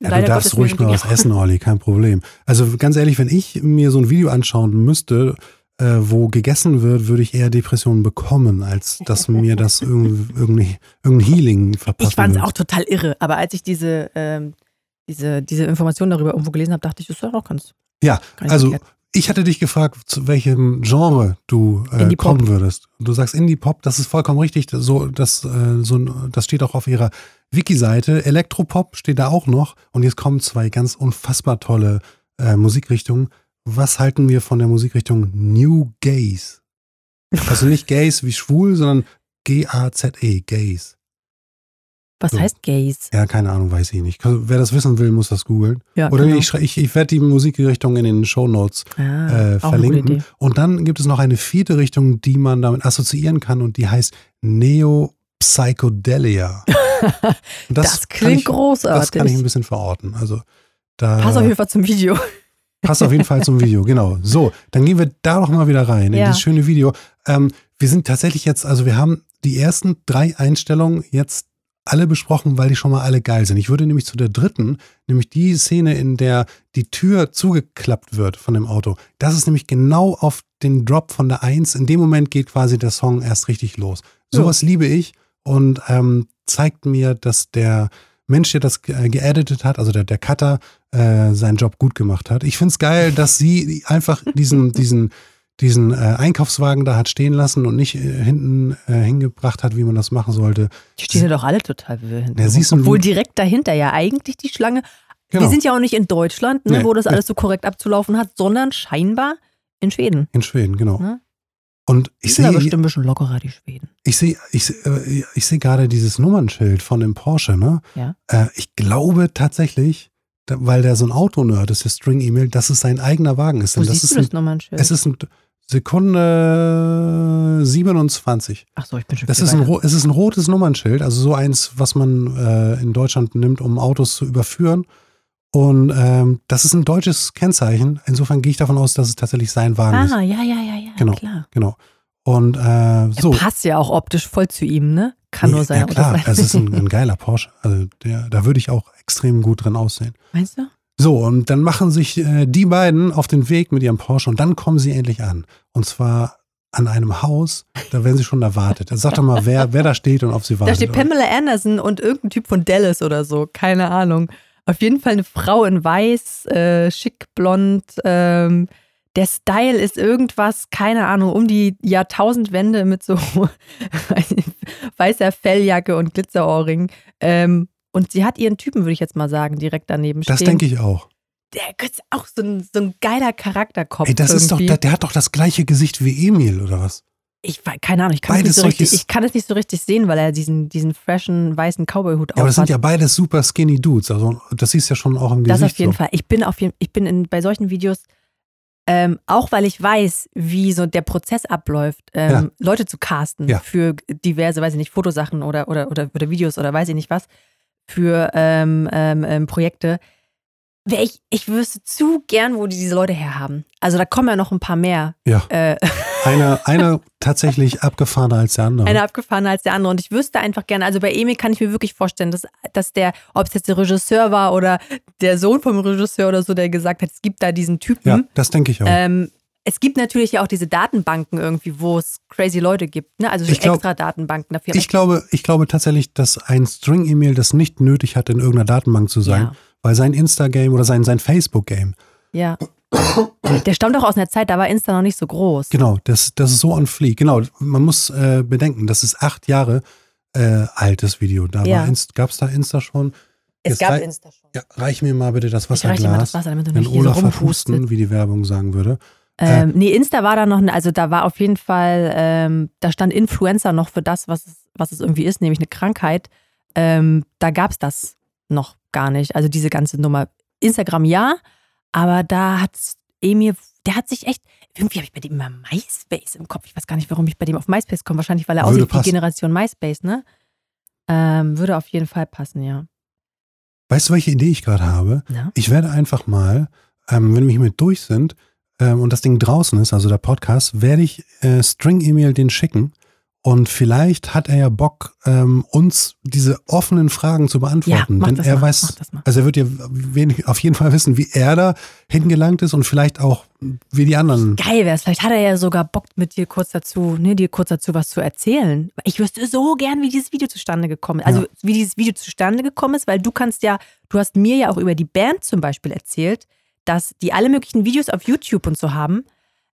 Ja, leider du darfst ruhig mal was essen, Olli, kein Problem. Also ganz ehrlich, wenn ich mir so ein Video anschauen müsste, äh, wo gegessen wird, würde ich eher Depressionen bekommen, als dass mir das <laughs> irgendein, irgendein, Healing verpassen Ich fand es auch total irre, aber als ich diese, ähm, diese, diese Information darüber irgendwo gelesen habe, dachte ich, das ist doch auch ganz. Ja, also verkehrt. ich hatte dich gefragt, zu welchem Genre du äh, kommen würdest. Du sagst Indie-Pop, das ist vollkommen richtig. So, das, äh, so, das steht auch auf ihrer Wiki-Seite. Elektropop steht da auch noch. Und jetzt kommen zwei ganz unfassbar tolle äh, Musikrichtungen. Was halten wir von der Musikrichtung New Gaze? Also nicht Gaze wie schwul, sondern G-A-Z-E, Gaze. Was so. heißt Gaze? Ja, keine Ahnung, weiß ich nicht. Wer das wissen will, muss das googeln. Ja, Oder genau. ich, ich, ich werde die Musikrichtung in den Shownotes ah, äh, verlinken. Und dann gibt es noch eine vierte Richtung, die man damit assoziieren kann und die heißt Neo Psychedelia. <laughs> Das, kann klingt ich, großartig. Das kann ich ein bisschen verorten. Also da Pass auf jeden Fall zum Video. <laughs> passt auf jeden Fall zum Video, genau. So, dann gehen wir da noch mal wieder rein in Ja. dieses schöne Video. Ähm, wir sind tatsächlich jetzt, also wir haben die ersten drei Einstellungen jetzt alle besprochen, weil die schon mal alle geil sind. Ich würde nämlich zu der dritten, nämlich die Szene, in der die Tür zugeklappt wird von dem Auto. Das ist nämlich genau auf den Drop von der Eins. In dem Moment geht quasi der Song erst richtig los. Sowas liebe ich und ähm, zeigt mir, dass der Mensch, der das ge- geeditet hat, also der, der Cutter, äh, seinen Job gut gemacht hat. Ich finde es geil, <laughs> dass sie einfach diesen, diesen, diesen äh, Einkaufswagen da hat stehen lassen und nicht äh, hinten äh, hingebracht hat, wie man das machen sollte. Die stehen ja doch alle total hinten. Ja, siehst du, Obwohl direkt dahinter ja eigentlich die Schlange. Genau. Wir sind ja auch nicht in Deutschland, ne, Nee, wo das nee. alles so korrekt abzulaufen hat, sondern scheinbar in Schweden. In Schweden, genau. Ja. Und ich sehe, bestimmt ein bisschen lockerer, die Schweden. ich sehe, ich, seh- äh, ich sehe gerade dieses Nummernschild von dem Porsche, ne? Ja. Äh, ich glaube tatsächlich, weil der so ein Autonerd ist, der String-E-Mail, dass es sein eigener Wagen ist. Wo Denn das siehst ist du das ein, nochmal ein Schild? es ist ein Sekunde 27. Ach so, ich bin schon Das ist ein, es ist ein rotes Nummernschild, also so eins, was man äh, in Deutschland nimmt, um Autos zu überführen. Und ähm, das ist ein deutsches Kennzeichen. Insofern gehe ich davon aus, dass es tatsächlich sein Wagen ist. Ah, ja, ja, ja, ja, Genau. klar. Genau. Und äh, so. Passt ja auch optisch voll zu ihm, ne? Kann nur sein. Ja klar, das- es ist ein, <laughs> ein geiler Porsche. Also der, da würde ich auch extrem gut drin aussehen. Meinst du? So, und dann machen sich äh, die beiden auf den Weg mit ihrem Porsche und dann kommen sie endlich an. Und zwar an einem Haus, da werden sie schon erwartet. Also Sag doch mal, wer, wer da steht und auf sie Da wartet. steht Pamela Anderson und irgendein Typ von Dallas oder so. Keine Ahnung. Auf jeden Fall eine Frau in weiß, äh, schick, blond. Ähm, der Style ist irgendwas, keine Ahnung, um die Jahrtausendwende mit so <laughs> weißer Felljacke und Glitzerohrring. Ähm, und sie hat ihren Typen, würde ich jetzt mal sagen, direkt daneben stehen. das denke ich auch. Der ist auch so ein, so ein geiler Charakterkopf. Ey, das ist doch, irgendwie. der, der hat doch das gleiche Gesicht wie Emil, oder was? Ich keine Ahnung, ich kann, es nicht so richtig, ich kann es nicht so richtig sehen, weil er diesen, diesen freshen weißen Cowboy-Hut Ja, aber das sind ja beides super skinny Dudes. Also das siehst du ja schon auch im Das Gesicht. auf jeden so. Fall. Ich bin auf jeden, ich bin in, bei solchen Videos, ähm, auch weil ich weiß, wie so der Prozess abläuft, ähm, Ja. Leute zu casten Ja. für diverse, weiß ich nicht, Fotosachen oder, oder, oder, oder Videos oder weiß ich nicht was, für ähm, ähm, ähm, Projekte. Ich, ich wüsste zu gern, wo die diese Leute herhaben. Also da kommen ja noch ein paar mehr. Ja, Äh, <laughs> einer, einer tatsächlich abgefahrener als der andere. Einer abgefahrener als der andere. Und ich wüsste einfach gerne, also bei Emil kann ich mir wirklich vorstellen, dass, dass der, ob es jetzt der Regisseur war oder der Sohn vom Regisseur oder so, der gesagt hat, es gibt da diesen Typen. ja, das denke ich auch. Ähm, es gibt natürlich ja auch diese Datenbanken irgendwie, wo es crazy Leute gibt, ne? Also so Ich glaub- extra Datenbanken dafür. Ich glaube, ich glaube tatsächlich, dass ein String-E-Mail das nicht nötig hat, in irgendeiner Datenbank zu sein, Ja. Weil sein Insta-Game oder sein, sein Facebook-Game, ja. Der stammt doch aus einer Zeit, da war Insta noch nicht so groß. genau, das, das ist so on fleek. Genau, man muss äh, bedenken, das ist acht Jahre äh, altes Video. Da Ja. gab es da Insta schon. Es Jetzt gab rei- Insta schon. Ja, reich mir mal bitte das Ich reich dir mal das Wasserglas. Wasser, damit du Wenn so Olaf rumhustet. verpusten, wie die Werbung sagen würde. Ähm, nee, Insta war da noch, also da war auf jeden Fall, ähm, da stand Influencer noch für das, was es, was es irgendwie ist, nämlich eine Krankheit. Ähm, da gab es das noch gar nicht. Also diese ganze Nummer. Instagram ja, aber da hat Emil, der hat sich echt, irgendwie habe ich bei dem immer MySpace im Kopf. Ich weiß gar nicht, warum ich bei dem auf MySpace komme. Wahrscheinlich, weil er Würde aussieht wie. Generation MySpace, ne? Ähm, würde auf jeden Fall passen, ja. Weißt du, welche Idee ich gerade habe? ja. Ich werde einfach mal, ähm, wenn wir hiermit durch sind ähm, und das Ding draußen ist, also der Podcast, werde ich äh, String-E-Mail den schicken. Und vielleicht hat er ja Bock, ähm, uns diese offenen Fragen zu beantworten. Ja, Denn er mal, weiß, also er wird ja wenig, auf jeden Fall wissen, wie er da hingelangt ist und vielleicht auch, wie die anderen. Geil wär's. Vielleicht hat er ja sogar Bock mit dir kurz dazu, ne, dir kurz dazu was zu erzählen. Ich wüsste so gern, wie dieses Video zustande gekommen ist. Also Ja. wie dieses Video zustande gekommen ist, weil du kannst ja, du hast mir ja auch über die Band zum Beispiel erzählt, dass die alle möglichen Videos auf YouTube und so haben,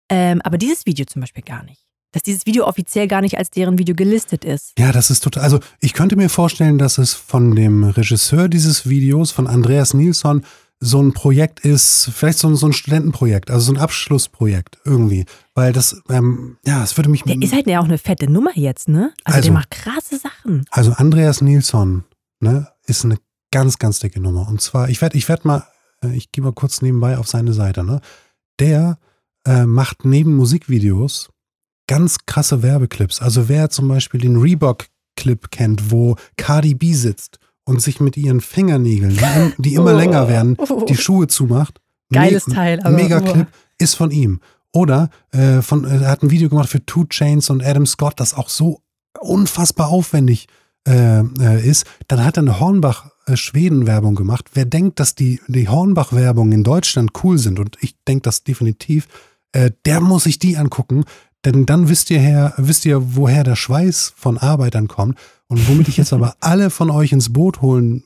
ähm, aber dieses Video zum Beispiel gar nicht. Dass dieses Video offiziell gar nicht als deren Video gelistet ist. Ja, das ist total. Also ich könnte mir vorstellen, dass es von dem Regisseur dieses Videos, von Andreas Nilsson, so ein Projekt ist, vielleicht so ein, so ein Studentenprojekt, also so ein Abschlussprojekt irgendwie. Weil das, ähm, ja, es würde mich. Der ist halt ja auch eine fette Nummer jetzt, ne? Also, Also- der macht krasse Sachen. Also Andreas Nilsson, ne, ist eine ganz, ganz dicke Nummer. Und zwar, ich werde, ich werde mal, äh, ich gehe mal kurz nebenbei auf seine Seite, ne? Der äh, macht neben Musikvideos ganz krasse Werbeclips. Also wer zum Beispiel den Reebok-Clip kennt, wo Cardi B sitzt und sich mit ihren Fingernägeln, die, die immer Oh. länger werden, die <laughs> Schuhe zumacht. Geiles Me- Teil, aber- Mega-Clip ist von ihm. Oder äh, von, äh, er hat ein Video gemacht für Two Chains und Adam Scott, das auch so unfassbar aufwendig äh, äh, ist. Dann hat er eine Hornbach-Schweden-Werbung gemacht. Wer denkt, dass die, die Hornbach-Werbungen in Deutschland cool sind, und ich denke das definitiv, äh, der muss sich die angucken. Denn dann wisst ihr, her, wisst ihr, woher der Schweiß von Arbeitern kommt. Und womit ich jetzt aber alle von euch ins Boot holen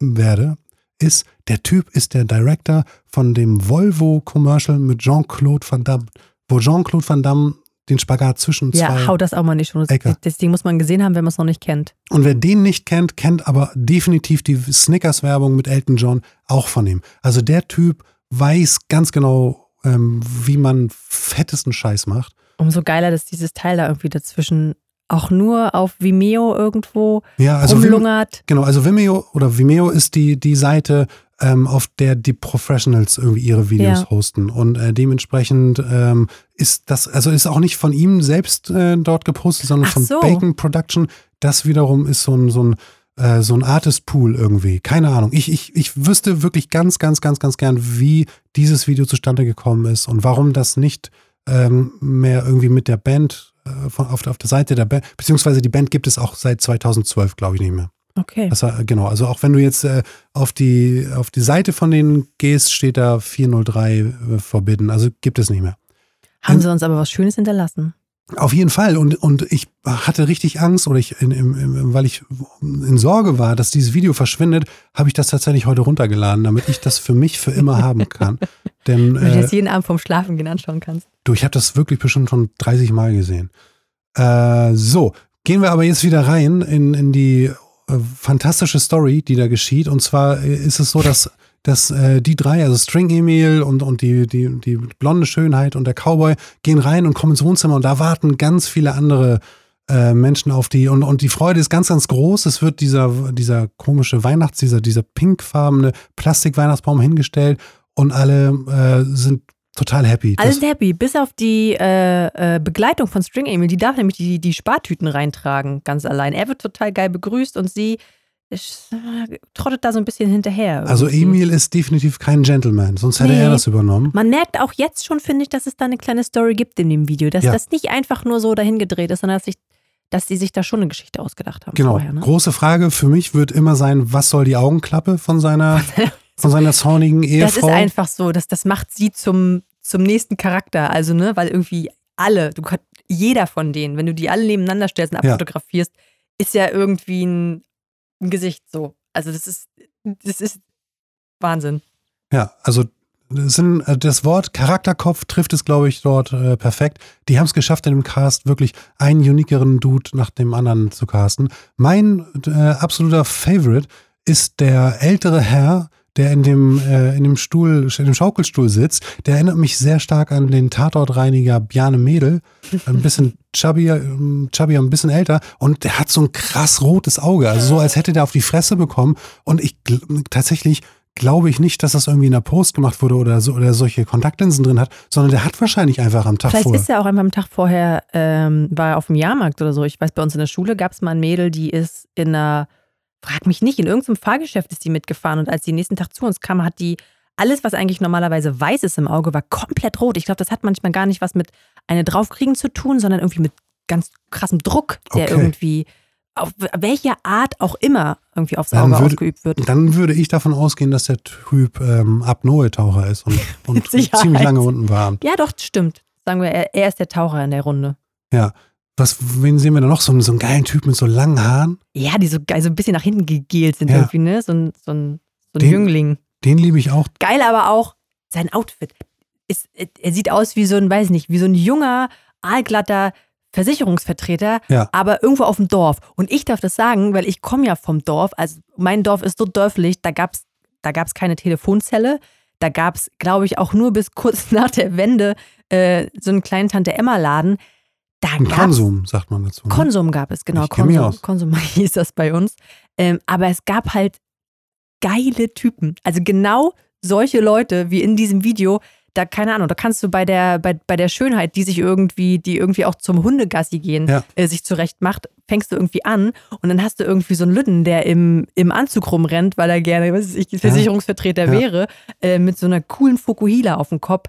werde, ist, der Typ ist der Director von dem Volvo-Commercial mit Jean-Claude Van Damme. wo Jean-Claude Van Damme den Spagat zwischen Ja, zwei. hau das auch mal nicht schon. Das Ding muss man gesehen haben, wenn man es noch nicht kennt. Und wer den nicht kennt, kennt aber definitiv die Snickers-Werbung mit Elton John auch von ihm. Also der Typ weiß ganz genau, ähm, wie man fettesten Scheiß macht. Umso geiler, dass dieses Teil da irgendwie dazwischen auch nur auf Vimeo irgendwo Ja, also rumlungert. genau, also Vimeo oder Vimeo ist die, die Seite, ähm, auf der die Professionals irgendwie ihre Videos Ja. hosten. Und äh, dementsprechend ähm, ist das, also ist auch nicht von ihm selbst äh, dort gepostet, sondern Ach von so. Bacon Production. Das wiederum ist so ein, so ein, äh, so ein Artist-Pool irgendwie. Keine Ahnung. Ich, ich, ich wüsste wirklich ganz, ganz, ganz, ganz gern, wie dieses Video zustande gekommen ist und warum das nicht ähm, mehr irgendwie mit der Band äh, von, auf, auf der Seite der Band, beziehungsweise die Band gibt es auch seit 2012, glaube ich, nicht mehr. Okay. Das war, genau, also auch wenn du jetzt äh, auf, die, auf die Seite von denen gehst, steht da 403 äh, Forbidden. Also gibt es nicht mehr. Haben sie uns aber was Schönes hinterlassen. Auf jeden Fall. Und, und ich hatte richtig Angst, oder ich, in, im, weil ich in Sorge war, dass dieses Video verschwindet, habe ich das tatsächlich heute runtergeladen, damit ich das für mich für immer haben kann. <laughs> Denn Wenn du äh, das jeden Abend vorm Schlafen gehen anschauen kannst. du, ich habe das wirklich bestimmt schon 30 Mal gesehen. Äh, so, gehen wir aber jetzt wieder rein in, in die äh, fantastische Story, die da geschieht. Und zwar äh, ist es so, dass, dass äh, die drei, also String Emil und, und die, die, die blonde Schönheit und der Cowboy, gehen rein und kommen ins Wohnzimmer und da warten ganz viele andere äh, Menschen auf die. Und, und die Freude ist ganz, ganz groß. Es wird dieser, dieser komische Weihnachts-, dieser, dieser pinkfarbene Plastik-Weihnachtsbaum hingestellt und alle äh, sind total happy. Alle sind happy, bis auf die äh, äh, Begleitung von String Emil. Die darf nämlich die, die Spartüten reintragen, ganz allein. Er wird total geil begrüßt und sie trottet da so ein bisschen hinterher. Also irgendwie. Emil ist definitiv kein Gentleman, sonst hätte Nee. er das übernommen. Man merkt auch jetzt schon, finde ich, dass es da eine kleine Story gibt in dem Video. Dass Ja. das nicht einfach nur so dahin gedreht ist, sondern dass, ich, dass sie sich da schon eine Geschichte ausgedacht haben Genau. vorher. Ne? Große Frage für mich wird immer sein, was soll die Augenklappe von seiner, <laughs> von seiner zornigen Ehefrau? Das ist einfach so, dass das macht sie zum, zum nächsten Charakter. Also, ne, weil irgendwie alle, du jeder von denen, wenn du die alle nebeneinander stellst und Ja. abfotografierst, ist ja irgendwie ein, ein Gesicht so. Also, das ist, das ist Wahnsinn. Ja, also das äh, Wort Charakterkopf trifft es, glaube ich, dort äh, perfekt. Die haben es geschafft, in dem Cast wirklich einen uniqueren Dude nach dem anderen zu casten. Mein äh, absoluter Favorite ist der ältere Herr, der in dem, äh, in dem Stuhl, in dem Schaukelstuhl sitzt. Der erinnert mich sehr stark an den Tatortreiniger Bjarne Mädel. Ein bisschen chubbier, ähm, chubbier, ein bisschen älter. Und der hat so ein krass rotes Auge. Also so, als hätte der auf die Fresse bekommen. Und ich tatsächlich glaube ich nicht, dass das irgendwie in der Post gemacht wurde oder so oder solche Kontaktlinsen drin hat, sondern der hat wahrscheinlich einfach am Tag Vielleicht vorher. ist er auch einfach am Tag vorher, ähm, war er auf dem Jahrmarkt oder so. Ich weiß, bei uns in der Schule gab es mal ein Mädel, die ist in einer, frag mich nicht, in irgendeinem Fahrgeschäft ist die mitgefahren und als die nächsten Tag zu uns kam, hat die alles, was eigentlich normalerweise weiß ist im Auge, war komplett rot. Ich glaube, das hat manchmal gar nicht was mit eine draufkriegen zu tun, sondern irgendwie mit ganz krassem Druck, der Okay. irgendwie auf welche Art auch immer irgendwie aufs Auge würde- ausgeübt wird. Dann würde ich davon ausgehen, dass der Typ ähm, Apnoe-Taucher ist und, <laughs> und ziemlich lange unten war. Ja, doch, stimmt. Sagen wir, er, er ist der Taucher in der Runde. Ja. Was, wen sehen wir da noch? So, einen- so einen geilen Typ mit so langen Haaren? Ja, die so, geil- so ein bisschen nach hinten gegelt sind Ja. irgendwie, ne? So ein, so ein, so ein Den- Jüngling. Den liebe ich auch. Geil aber auch sein Outfit. Ist, er sieht aus wie so ein, weiß nicht, wie so ein junger, aalglatter Versicherungsvertreter, Ja. aber irgendwo auf dem Dorf. Und ich darf das sagen, weil ich komme ja vom Dorf. Also mein Dorf ist so dörflich, da gab es da gab's keine Telefonzelle. Da gab es, glaube ich, auch nur bis kurz <laughs> nach der Wende äh, so einen kleinen Tante-Emma-Laden. Da Ein Konsum, sagt man dazu. ne? Konsum gab es, genau. Ich mich Konsum, aus. Konsum <laughs> hieß das bei uns. Ähm, aber es gab halt geile Typen. Also genau solche Leute wie in diesem Video. Da, keine Ahnung, da kannst du bei der, bei, bei der Schönheit, die sich irgendwie, die irgendwie auch zum Hundegassi gehen, Ja. äh, sich zurecht macht, fängst du irgendwie an und dann hast du irgendwie so einen Lütten, der im, im Anzug rumrennt, weil er gerne, weiß ich, Versicherungsvertreter Ja. wäre, äh, mit so einer coolen Fukuhila auf dem Kopf.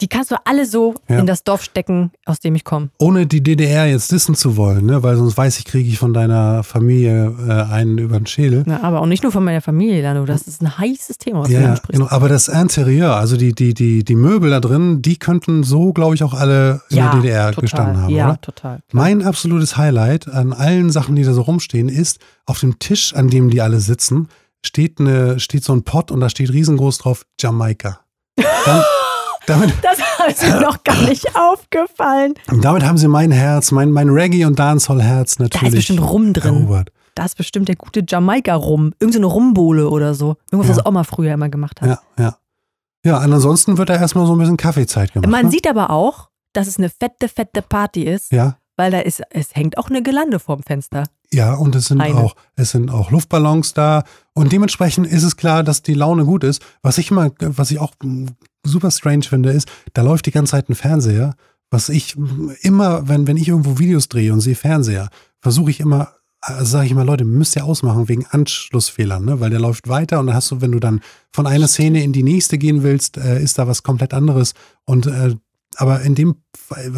Die kannst du alle so Ja. in das Dorf stecken, aus dem ich komme. Ohne die DDR jetzt dissen zu wollen, ne? weil sonst weiß ich, kriege ich von deiner Familie äh, einen über den Schädel. Ja, aber auch nicht nur von meiner Familie, Lando. Das ist ein heißes Thema, was du Ja, ja, ansprichst. genau. Aber das Interieur, also die, die, die, die Möbel da drin, die könnten so, glaube ich, auch alle in der DDR total. gestanden haben, ja, oder? total. Mein absolutes Highlight an allen Sachen, die da so rumstehen, ist, auf dem Tisch, an dem die alle sitzen, steht, eine, steht so ein Pott und da steht riesengroß drauf Jamaika. Dann, <laughs> damit, Das ist mir noch gar nicht aufgefallen. damit haben sie mein Herz, mein, mein Reggae- und Dancehall-Herz natürlich bestimmt Rum drin. erobert. Da ist bestimmt der gute Jamaika-Rum. Irgend so eine Rumbohle oder so. Irgendwas, Ja. was Oma früher immer gemacht hat. Ja, ja. Ja, und ansonsten wird da erstmal so ein bisschen Kaffeezeit gemacht. Man ne? sieht aber auch, dass es eine fette, fette Party ist, Ja, weil da ist, es hängt auch eine Gelande vorm Fenster. ja, und es sind Eine. auch, es sind auch Luftballons da. Und dementsprechend ist es klar, dass die Laune gut ist. Was ich immer, was ich auch super strange finde, ist, da läuft die ganze Zeit ein Fernseher. Was ich mm, immer, wenn, wenn ich irgendwo Videos drehe und sehe Fernseher, versuche ich immer, also sage ich immer, Leute, müsst ihr ausmachen wegen Anschlussfehlern, ne? Weil der läuft weiter und dann hast du, wenn du dann von einer Szene in die nächste gehen willst, äh, ist da was komplett anderes. Und äh, aber in dem,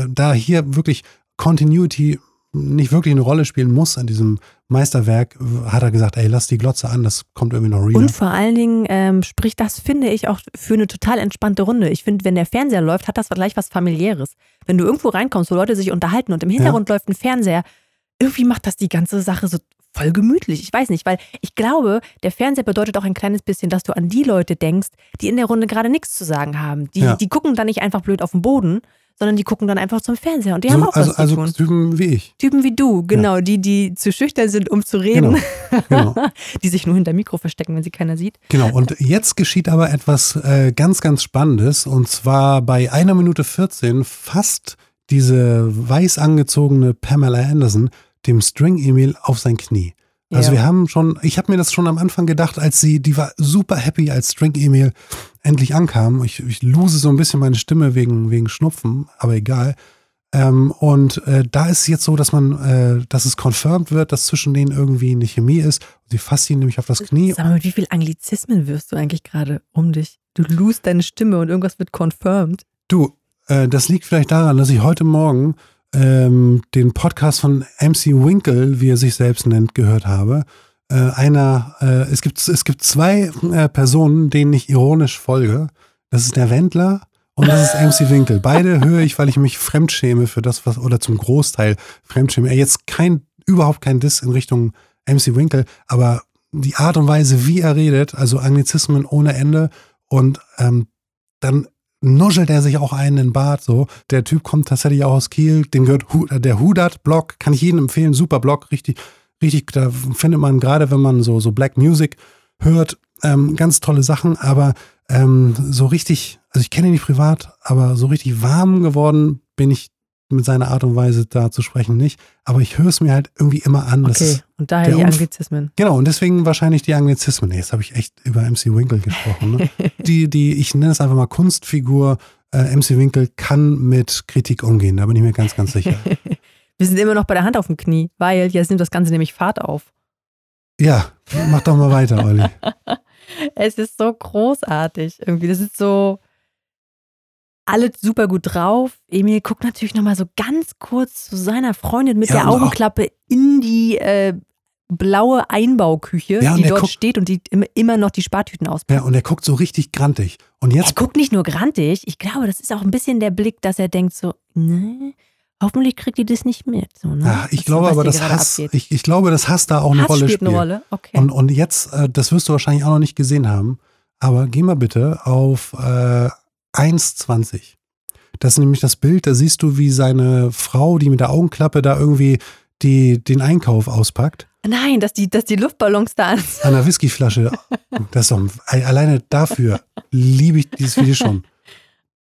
da hier wirklich Continuity nicht wirklich eine Rolle spielen muss an diesem Meisterwerk, hat er gesagt, ey, lass die Glotze an, das kommt irgendwie noch real. Und vor allen Dingen ähm, spricht das, finde ich, auch für eine total entspannte Runde. Ich finde, wenn der Fernseher läuft, hat das gleich was familiäres. Wenn du irgendwo reinkommst, wo Leute sich unterhalten und im Hintergrund läuft ein Fernseher, irgendwie macht das die ganze Sache so voll gemütlich. Ich weiß nicht, weil ich glaube, der Fernseher bedeutet auch ein kleines bisschen, dass du an die Leute denkst, die in der Runde gerade nichts zu sagen haben. Die, Ja. die gucken dann nicht einfach blöd auf den Boden, sondern die gucken dann einfach zum Fernseher und die haben so, auch also, was zu also tun. Typen wie ich. Typen wie du, genau, die, die zu schüchtern sind, um zu reden, Genau. <laughs> die sich nur hinter Mikro verstecken, wenn sie keiner sieht. Genau, und jetzt geschieht aber etwas äh, ganz, ganz Spannendes. Und zwar bei einer Minute 14 fasst diese weiß angezogene Pamela Anderson dem String-Emil auf sein Knie. Also Ja. wir haben schon, ich habe mir das schon am Anfang gedacht, als sie, die war super happy, als String-Emil endlich ankam. Ich, ich lose so ein bisschen meine Stimme wegen, wegen Schnupfen, aber egal. Ähm, und äh, da ist es jetzt so, dass man, äh, dass es confirmed wird, dass zwischen denen irgendwie eine Chemie ist. Sie fasst ihn nämlich auf das Knie Sag mal, mit wie viel Anglizismen wirst du eigentlich gerade um dich? Du lust deine Stimme und irgendwas wird confirmed. Du, äh, das liegt vielleicht daran, dass ich heute Morgen ähm, den Podcast von MC Winkle, wie er sich selbst nennt, gehört habe. Äh, einer, äh, es gibt es gibt zwei äh, Personen, denen ich ironisch folge. Das ist der Wendler und das ist MC Winkle. Beide höre ich, weil ich mich fremdschäme für das, was oder zum Großteil fremdschäme. Jetzt kein überhaupt kein Diss in Richtung MC Winkle, aber die Art und Weise, wie er redet, also Anglizismen ohne Ende und ähm, dann nuschelt er sich auch einen in den Bart. So. Der Typ kommt tatsächlich auch aus Kiel. Dem gehört Hu der Hudat-Blog. Kann ich jedem empfehlen. Super Blog. Richtig, richtig. Da findet man gerade, wenn man so, so Black Music hört, ähm, ganz tolle Sachen. Aber ähm, so richtig, also ich kenne ihn nicht privat, aber so richtig warm geworden bin ich mit seiner Art und Weise da zu sprechen nicht. Aber ich höre es mir halt irgendwie immer an. Okay, und daher die Anglizismen. Genau, und deswegen wahrscheinlich die Anglizismen. Nee, jetzt habe ich echt über MC Winkle gesprochen. Ne? <laughs> die, die, ich nenne es einfach mal Kunstfigur. Äh, MC Winkle kann mit Kritik umgehen, da bin ich mir ganz, ganz sicher. <laughs> Wir sind immer noch bei der Hand auf dem Knie, weil jetzt nimmt das Ganze nämlich Fahrt auf. ja, mach doch mal weiter, Olli. <laughs> Es ist so großartig irgendwie. Das ist so alle super gut drauf. Emil guckt natürlich nochmal so ganz kurz zu seiner Freundin mit Ja, der Augenklappe in die äh, blaue Einbauküche, Ja, die dort guckt- steht und die im- immer noch die Spartüten auspackt. Ja, und er guckt so richtig grantig. Und Er jetzt, guckt nicht nur grantig, ich glaube, das ist auch ein bisschen der Blick, dass er denkt so, ne, hoffentlich kriegt die das nicht mit. So, ne? ja, ich Was- glaube was aber, das Hass, ich, ich glaube, das Hass da auch eine Hass Rolle spielt spielt. eine Rolle, okay. Und, und jetzt, äh, das wirst du wahrscheinlich auch noch nicht gesehen haben, aber geh mal bitte auf äh, 1,20. Das ist nämlich das Bild, da siehst du, wie seine Frau, die mit der Augenklappe da irgendwie die, den Einkauf auspackt. Nein, dass die, dass die Luftballons da an An einer Whiskyflasche. Das ist doch, alleine dafür liebe ich dieses Video schon. <laughs>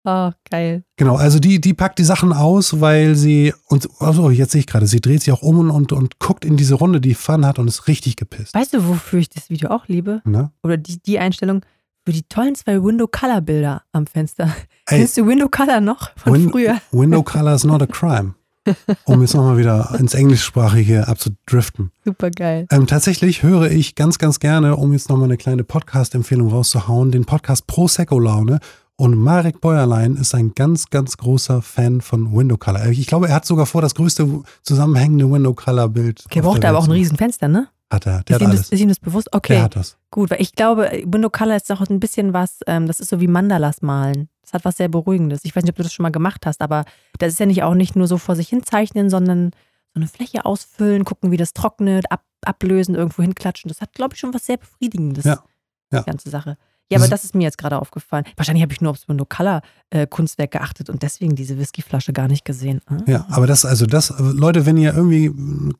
Oh, geil. Genau, also die, die packt die Sachen aus, weil sie, und also jetzt sehe ich gerade, sie dreht sich auch um und, und guckt in diese Runde, die Fun hat und ist richtig gepisst. Weißt du, wofür ich das Video auch liebe? Ne? Oder die, die Einstellung für die tollen zwei Window-Color-Bilder am Fenster. Ey, Kennst du Window-Color noch von Win früher? Window Color is not a crime. <laughs> Um jetzt nochmal wieder ins Englischsprachige abzudriften. Super geil. Ähm, tatsächlich höre ich ganz, ganz gerne, um jetzt nochmal eine kleine Podcast-Empfehlung rauszuhauen, den Podcast Prosecco Laune. Und Marek Bäuerlein ist ein ganz, ganz großer Fan von Window Color. Ich glaube, er hat sogar vor das größte zusammenhängende Window Color Bild. Okay, braucht er aber auch ein Riesenfenster, ne? Hat er, der Ist hat ihm, das, ist ihm das bewusst? Okay, Der hat das. gut, weil ich glaube, Window Color ist auch ein bisschen was, ähm, das ist so wie Mandalas malen. Das hat was sehr Beruhigendes. Ich weiß nicht, ob du das schon mal gemacht hast, aber das ist ja nicht auch nicht nur so vor sich hin zeichnen, sondern so eine Fläche ausfüllen, gucken, wie das trocknet, ab, ablösen, irgendwo hinklatschen. Das hat, glaube ich, schon was sehr Befriedigendes. Ja, ja. Die ganze Sache. Ja, aber das ist mir jetzt gerade aufgefallen. Wahrscheinlich habe ich nur aufs No-Color-Kunstwerk geachtet und deswegen diese Whiskyflasche gar nicht gesehen. Ah. Ja, aber das, also das, äh, Leute, wenn ihr irgendwie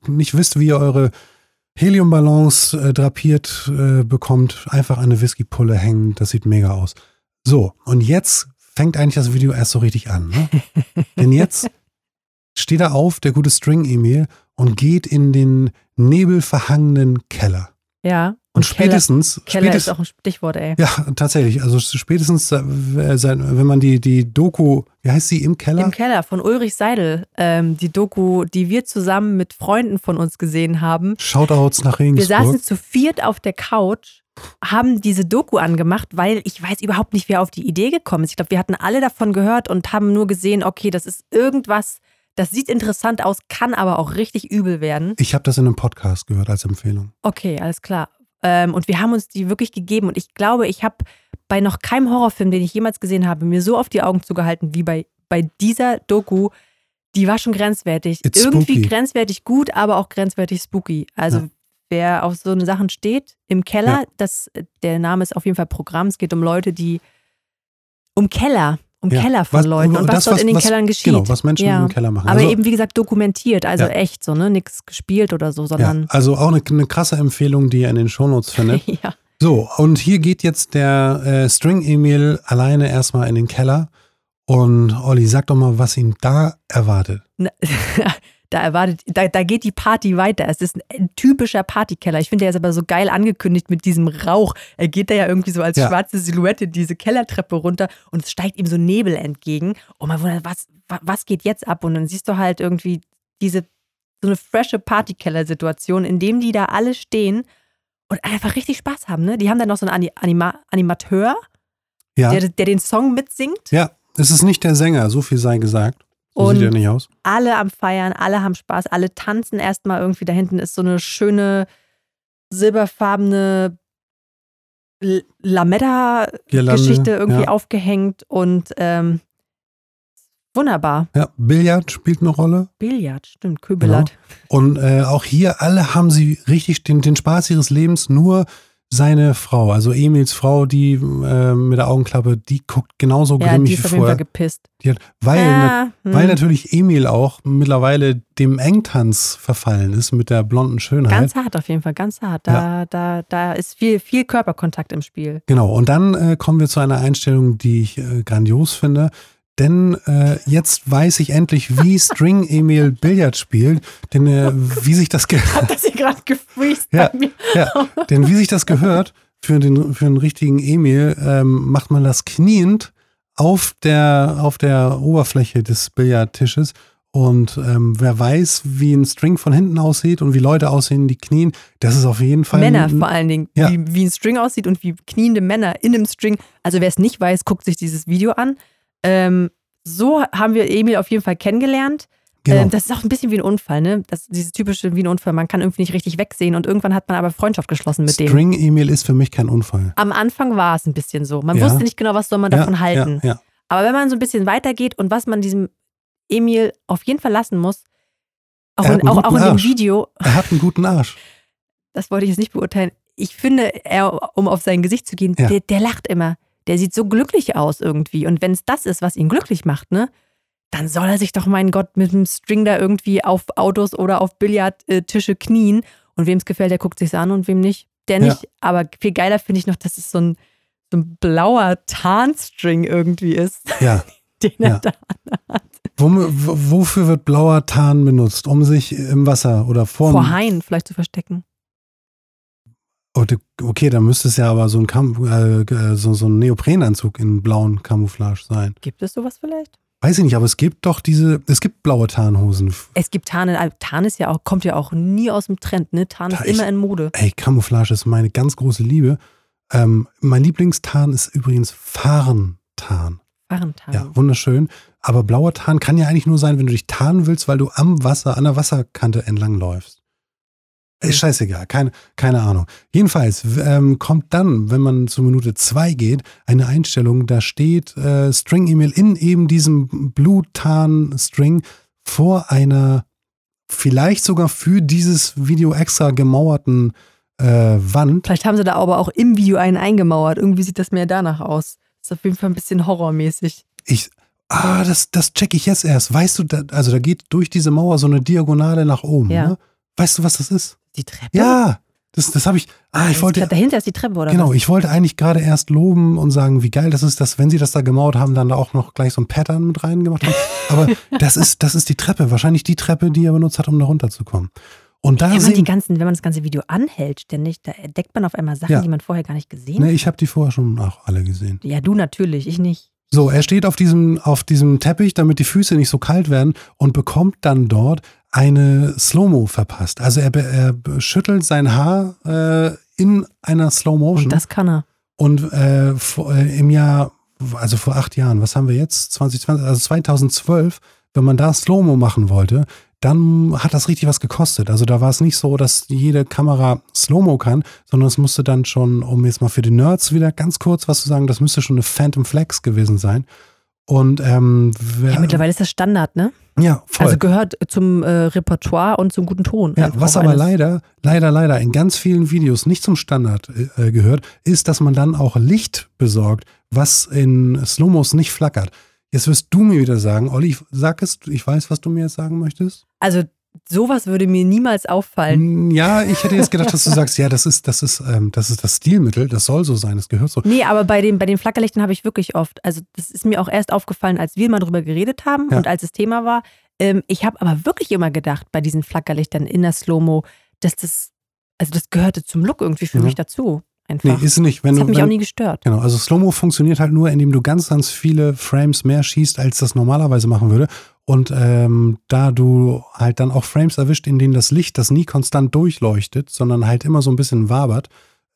nicht wisst, wie ihr eure Heliumballons äh, drapiert äh, bekommt, einfach an eine Whiskypulle hängen, das sieht mega aus. So, und jetzt fängt eigentlich das Video erst so richtig an. Ne? <laughs> Denn jetzt steht er auf, der gute String-Emil, und geht in den nebelverhangenen Keller. Ja. Und Keller, spätestens, Keller spätestens ist auch ein Stichwort, ey. ja, tatsächlich. Also spätestens, äh, wenn man die, die Doku, wie heißt sie, im Keller? Im Keller von Ulrich Seidel, ähm, die Doku, die wir zusammen mit Freunden von uns gesehen haben. Shoutouts nach Wir Regensburg. saßen zu viert auf der Couch, haben diese Doku angemacht, weil ich weiß überhaupt nicht, wer auf die Idee gekommen ist. Ich glaube, wir hatten alle davon gehört und haben nur gesehen, okay, das ist irgendwas, das sieht interessant aus, kann aber auch richtig übel werden. Ich habe das in einem Podcast gehört als Empfehlung. Okay, alles klar. Ähm, und wir haben uns die wirklich gegeben. Und ich glaube, ich habe bei noch keinem Horrorfilm, den ich jemals gesehen habe, mir so auf die Augen zugehalten wie bei, bei dieser Doku. Die war schon grenzwertig. It's Irgendwie spooky. grenzwertig gut, aber auch grenzwertig spooky. Also Ja. wer auf so eine Sachen steht, im Keller, Ja. das, der Name ist auf jeden Fall Programm. Es geht um Leute, die um Keller, um Ja, Keller von was- Leuten und was das, dort was- in den was- Kellern geschieht. Genau, was Menschen ja. im Keller machen. Aber also, eben, wie gesagt, dokumentiert, also Ja. echt so, ne? Nichts gespielt oder so, sondern also auch eine, eine krasse Empfehlung, die ihr in den Shownotes findet. <laughs> ja. So, und hier geht jetzt der äh, String-Emil alleine erstmal in den Keller. Und Olli, sag doch mal, was ihn da erwartet. <laughs> Da erwartet, da, da geht die Party weiter. Es ist ein typischer Partykeller. Ich finde, der ist aber so geil angekündigt mit diesem Rauch. Er geht da ja irgendwie so als Ja. schwarze Silhouette diese Kellertreppe runter und es steigt ihm so Nebel entgegen. Und man wundert, was, wa- was geht jetzt ab? Und dann siehst du halt irgendwie diese, so eine frische Partykeller-Situation, in dem die da alle stehen und einfach richtig Spaß haben. Ne? Die haben dann noch so einen Ani- Anima Animateur, Ja, der, der den Song mitsingt. ja, es ist nicht der Sänger, so viel sei gesagt. Und- sieht er nicht aus. alle am Feiern, alle haben Spaß, alle tanzen erstmal irgendwie. Da hinten ist so eine schöne silberfarbene Lametta-Geschichte irgendwie ja. aufgehängt und ähm, wunderbar. Ja, Billard spielt eine Rolle. Billard, stimmt, Kübelert. Und äh, auch hier alle haben sie richtig den, den Spaß ihres Lebens. Nur seine Frau, also Emils Frau, die äh, mit der Augenklappe, die guckt genauso Ja, grimmig die ist wie jeden Fall vorher. gepisst. Hat, weil, ja, hm. weil natürlich Emil auch mittlerweile dem Engtanz verfallen ist mit der blonden Schönheit. Ganz hart auf jeden Fall, ganz hart. Da, da, da ist viel, viel Körperkontakt im Spiel. Genau, und dann äh, kommen wir zu einer Einstellung, die ich äh, grandios finde. Denn äh, jetzt weiß ich endlich, wie <laughs> String Emil Billard spielt. Denn äh, wie sich das ge Hat das hier gerade gefreezed Ja. ja, denn wie sich das gehört für den für einen richtigen Emil, ähm, macht man das kniend auf der auf der Oberfläche des Billardtisches. Und ähm, wer weiß, wie ein String von hinten aussieht und wie Leute aussehen, die knien, das ist auf jeden Fall Männer ein- vor allen Dingen, Ja. wie, wie ein String aussieht und wie kniende Männer in einem String. Also wer es nicht weiß, guckt sich dieses Video an. Ähm, so haben wir Emil auf jeden Fall kennengelernt. Genau. Ähm, das ist auch ein bisschen wie ein Unfall, ne? Das, dieses typische wie ein Unfall. Man kann irgendwie nicht richtig wegsehen und irgendwann hat man aber Freundschaft geschlossen mit dem. String Emil ist für mich kein Unfall. Am Anfang war es ein bisschen so. Man Ja. wusste nicht genau, was soll man davon ja, halten. Ja. Aber wenn man so ein bisschen weitergeht und was man diesem Emil auf jeden Fall lassen muss, auch, in, auch, auch in dem Arsch. Video, Er hat einen guten Arsch. das wollte ich jetzt nicht beurteilen. Ich finde, er, um auf sein Gesicht zu gehen, der, der lacht immer. Der sieht so glücklich aus irgendwie. Und wenn es das ist, was ihn glücklich macht, ne, dann soll er sich doch, mein Gott, mit dem String da irgendwie auf Autos oder auf Billardtische knien. Und wem es gefällt, der guckt sich's an und wem nicht, der Ja. nicht. Aber viel geiler finde ich noch, dass es so ein, so ein blauer Tarnstring irgendwie ist, Ja. <laughs> den er Ja. da w- wofür wird blauer Tarn benutzt? Um sich im Wasser oder vorm, vor Haien vielleicht zu verstecken. Okay, dann müsste es ja aber so ein, Kam äh, äh, so, so ein Neoprenanzug in blauen Camouflage sein. Gibt es sowas vielleicht? Weiß ich nicht, aber es gibt doch diese, es gibt blaue Tarnhosen. Es gibt Tarn, in- Tarn ist ja auch, kommt ja auch nie aus dem Trend, ne? Tarn Da ist ich- immer in Mode. Ey, Camouflage ist meine ganz große Liebe. Ähm, mein Lieblingstarn ist übrigens Farntarn. Farrentarn. Ja, wunderschön. Aber blauer Tarn kann ja eigentlich nur sein, wenn du dich tarnen willst, weil du am Wasser, an der Wasserkante entlang läufst. Hm. Ist scheißegal, keine, keine Ahnung. Jedenfalls ähm, kommt dann, wenn man zu Minute zwei geht, eine Einstellung, da steht äh, String-E-Mail in eben diesem Blue-Tarn-String vor einer vielleicht sogar für dieses Video extra gemauerten äh, Wand. Vielleicht haben sie da aber auch im Video einen eingemauert. Irgendwie sieht das mehr danach aus. Ist auf jeden Fall ein bisschen horrormäßig. Ich, ah, das, das check ich jetzt erst. Weißt du, da, also da geht durch diese Mauer so eine Diagonale nach oben. Ja. Ne? Weißt du, was das ist? Die Treppe? Ja, das, das habe ich. Ah, ich wollte. Dahinter ist die Treppe, oder Genau, was? ich wollte eigentlich gerade erst loben und sagen, wie geil das ist, dass wenn sie das da gemauert haben, dann da auch noch gleich so ein Pattern mit reingemacht haben. <laughs> Aber das ist, das ist die Treppe, wahrscheinlich die Treppe, die er benutzt hat, um da runterzukommen. Und da Wenn man, die sehen, ganzen, wenn man das ganze Video anhält, ständig, da entdeckt man auf einmal Sachen, Ja. die man vorher gar nicht gesehen ne, hat. ich habe die vorher schon auch alle gesehen. Ja, du natürlich, ich nicht. So, er steht auf diesem, auf diesem Teppich, damit die Füße nicht so kalt werden und bekommt dann dort eine Slow-Mo verpasst. Also er, er schüttelt sein Haar äh, in einer Slow-Motion. Das kann er. Und äh, vor, äh, im Jahr, also vor acht Jahren, was haben wir jetzt? 2020, also 2012, wenn man da Slow-Mo machen wollte, dann hat das richtig was gekostet. Also da war es nicht so, dass jede Kamera Slow-Mo kann, sondern es musste dann schon, um jetzt mal für die Nerds wieder ganz kurz was zu sagen, das müsste schon eine Phantom Flex gewesen sein. Und ähm, Ja, mittlerweile ist das Standard, ne? ja, voll. Also gehört zum äh, Repertoire und zum guten Ton. Ja, was aber leider, leider, leider in ganz vielen Videos nicht zum Standard äh, gehört, ist, dass man dann auch Licht besorgt, was in Slowmos nicht flackert. Jetzt wirst du mir wieder sagen, Olli, sag es, ich weiß, was du mir jetzt sagen möchtest. Also sowas würde mir niemals auffallen. Mm, Ja, ich hätte jetzt gedacht, dass du sagst, ja, das ist, das ist, ähm, das ist das Stilmittel, das soll so sein, das gehört so. Nee, aber bei den, bei den Flackerlichtern habe ich wirklich oft, also das ist mir auch erst aufgefallen, als wir mal drüber geredet haben Ja. und als es Thema war. Ähm, ich habe aber wirklich immer gedacht, bei diesen Flackerlichtern in der Slow-Mo, dass das, also das gehörte zum Look irgendwie für Ja. mich dazu. Nee, Einfach. ist nicht. Wenn das du, hat mich wenn, auch nie gestört. Genau, also Slow-Mo funktioniert halt nur, indem du ganz, ganz viele Frames mehr schießt, als das normalerweise machen würde. Und ähm, da du halt dann auch Frames erwischt, in denen das Licht, das nie konstant durchleuchtet, sondern halt immer so ein bisschen wabert.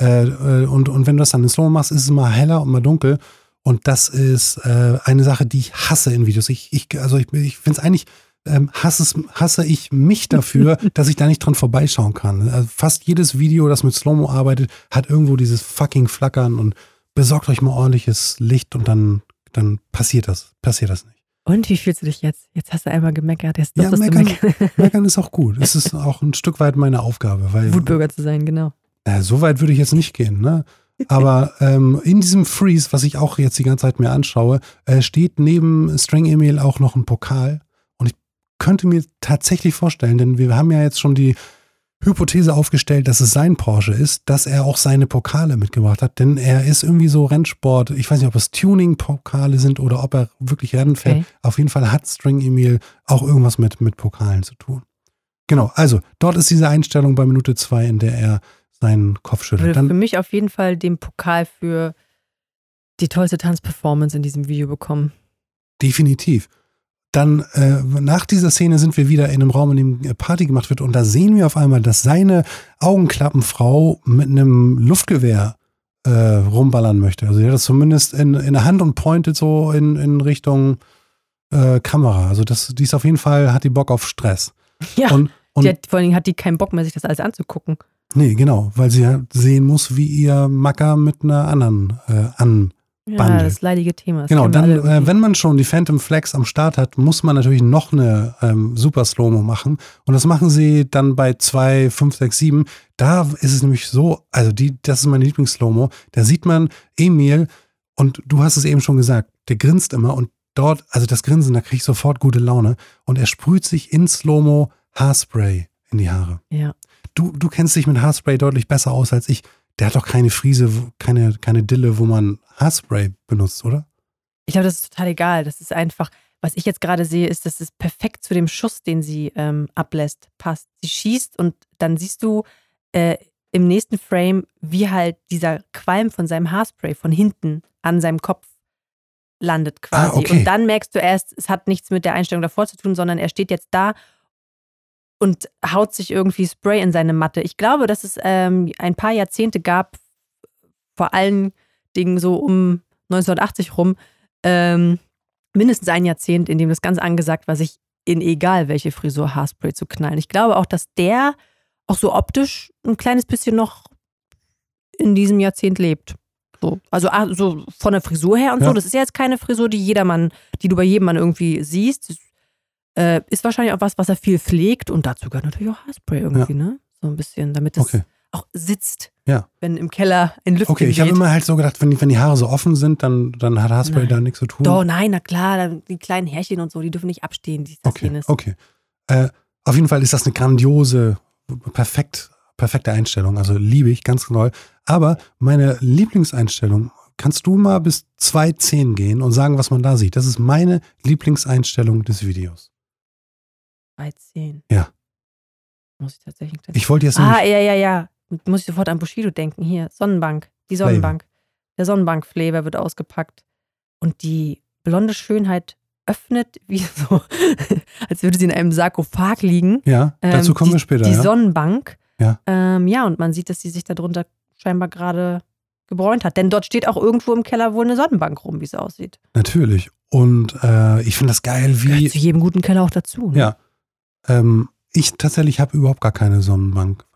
Äh, äh, und, und wenn du das dann in Slow-Mo machst, ist es mal heller und mal dunkel. Und das ist äh, eine Sache, die ich hasse in Videos. Ich, ich, also ich, ich finde es eigentlich, ähm, hasse, es, hasse ich mich dafür, <laughs> dass ich da nicht dran vorbeischauen kann. Also fast jedes Video, das mit Slow-Mo arbeitet, hat irgendwo dieses fucking Flackern und besorgt euch mal ordentliches Licht und dann, dann passiert das, passiert das nicht. Und wie fühlst du dich jetzt? Jetzt hast du einmal gemeckert. Jetzt Ja, meckern, meckern. <laughs> meckern ist auch gut. Es ist auch ein Stück weit meine Aufgabe, weil Wutbürger zu sein, genau. äh, so weit würde ich jetzt nicht gehen, ne? Aber ähm, in diesem Freeze, was ich auch jetzt die ganze Zeit mir anschaue, äh, steht neben String Emil auch noch ein Pokal. Und ich könnte mir tatsächlich vorstellen, denn wir haben ja jetzt schon die Hypothese aufgestellt, dass es sein Porsche ist, dass er auch seine Pokale mitgebracht hat. Denn er ist irgendwie so Rennsport. Ich weiß nicht, ob es Tuning-Pokale sind oder ob er wirklich Rennen fährt. Okay. Auf jeden Fall hat String Emil auch irgendwas mit, mit Pokalen zu tun. Genau, also dort ist diese Einstellung bei Minute zwei, in der er seinen Kopf schüttelt. würde für Dann, mich auf jeden Fall den Pokal für die tollste Tanzperformance in diesem Video bekommen. definitiv. Dann äh, nach dieser Szene sind wir wieder in einem Raum, in dem äh, Party gemacht wird und da sehen wir auf einmal, dass seine Augenklappenfrau mit einem Luftgewehr äh, rumballern möchte. Also die hat das zumindest in, in der Hand und pointet so in, in Richtung äh, Kamera. Also das, die ist auf jeden Fall, hat die Bock auf Stress. Ja, Und, und hat, vor allen Dingen hat die keinen Bock mehr, sich das alles anzugucken. nee, genau, weil sie ja sehen muss, wie ihr Macker mit einer anderen äh, an Ja, Bundle. das leidige Thema. Das Genau, dann, äh, wenn man schon die Phantom Flex am Start hat, muss man natürlich noch eine ähm, Super Slow-Mo machen. Und das machen sie dann bei 2, 5, 6, 7. Da ist es nämlich so, also die, das ist meine Lieblings-Slow-Mo. Da sieht man Emil und du hast es eben schon gesagt, der grinst immer und dort, also das Grinsen, da kriege ich sofort gute Laune. Und er sprüht sich in Slow-Mo Haarspray in die Haare. ja. Du, du kennst dich mit Haarspray deutlich besser aus als ich. Der hat doch keine Friese, keine, keine Dille, wo man Haarspray benutzt, oder? Ich glaube, das ist total egal. Das ist einfach, was ich jetzt gerade sehe, ist, dass es perfekt zu dem Schuss, den sie ähm, ablässt, passt. Sie schießt und dann siehst du äh, im nächsten Frame, wie halt dieser Qualm von seinem Haarspray von hinten an seinem Kopf landet quasi. Ah, okay. Und dann merkst du erst, es hat nichts mit der Einstellung davor zu tun, sondern er steht jetzt da und haut sich irgendwie Spray in seine Matte. Ich glaube, dass es ähm, ein paar Jahrzehnte gab, vor allen Dingen so um 1980 rum, ähm, mindestens ein Jahrzehnt, in dem das ganz angesagt war, sich in egal welche Frisur Haarspray zu knallen. Ich glaube auch, dass der auch so optisch ein kleines bisschen noch in diesem Jahrzehnt lebt. So. Also ah, so von der Frisur her und Ja. so. Das ist ja jetzt keine Frisur, die jedermann, die du bei jedem Mann irgendwie siehst. Äh, ist wahrscheinlich auch was, was er viel pflegt und dazu gehört natürlich auch Haarspray irgendwie, ne? So ein bisschen, damit es Okay. Auch sitzt. Ja. Wenn im Keller ein Lüften Okay, ich habe immer halt so gedacht, wenn die, wenn die Haare so offen sind, dann, dann hat Haarspray Nein. da nichts zu tun. Doch, nein, na klar, die kleinen Härchen und so, die dürfen nicht abstehen, dies, Okay, jenes. okay. Äh, auf jeden Fall ist das eine grandiose, perfekt, perfekte Einstellung. Also liebe ich, ganz toll. Aber meine Lieblingseinstellung, kannst du mal bis 2.10 gehen und sagen, was man da sieht? Das ist meine Lieblingseinstellung des Videos. Bei 10. Ja. Muss ich tatsächlich. Ich wollte jetzt ah, ja, ja, ja. Muss ich sofort an Bushido denken. Hier, Sonnenbank. Die Sonnenbank. Der Sonnenbank-Flavor wird ausgepackt. Und die blonde Schönheit öffnet, wie <laughs> so, als würde sie in einem Sarkophag liegen. ja, dazu Ähm, kommen die, wir später. Die ja. Sonnenbank. Ja. Ähm, ja, und man sieht, dass sie sich darunter scheinbar gerade gebräunt hat. Denn dort steht auch irgendwo im Keller wohl eine Sonnenbank rum, wie es aussieht. Natürlich. Und äh, ich finde das geil, Gehört wie. zu jedem guten Keller auch dazu. Ne? Ja. Ähm, ich tatsächlich habe überhaupt gar keine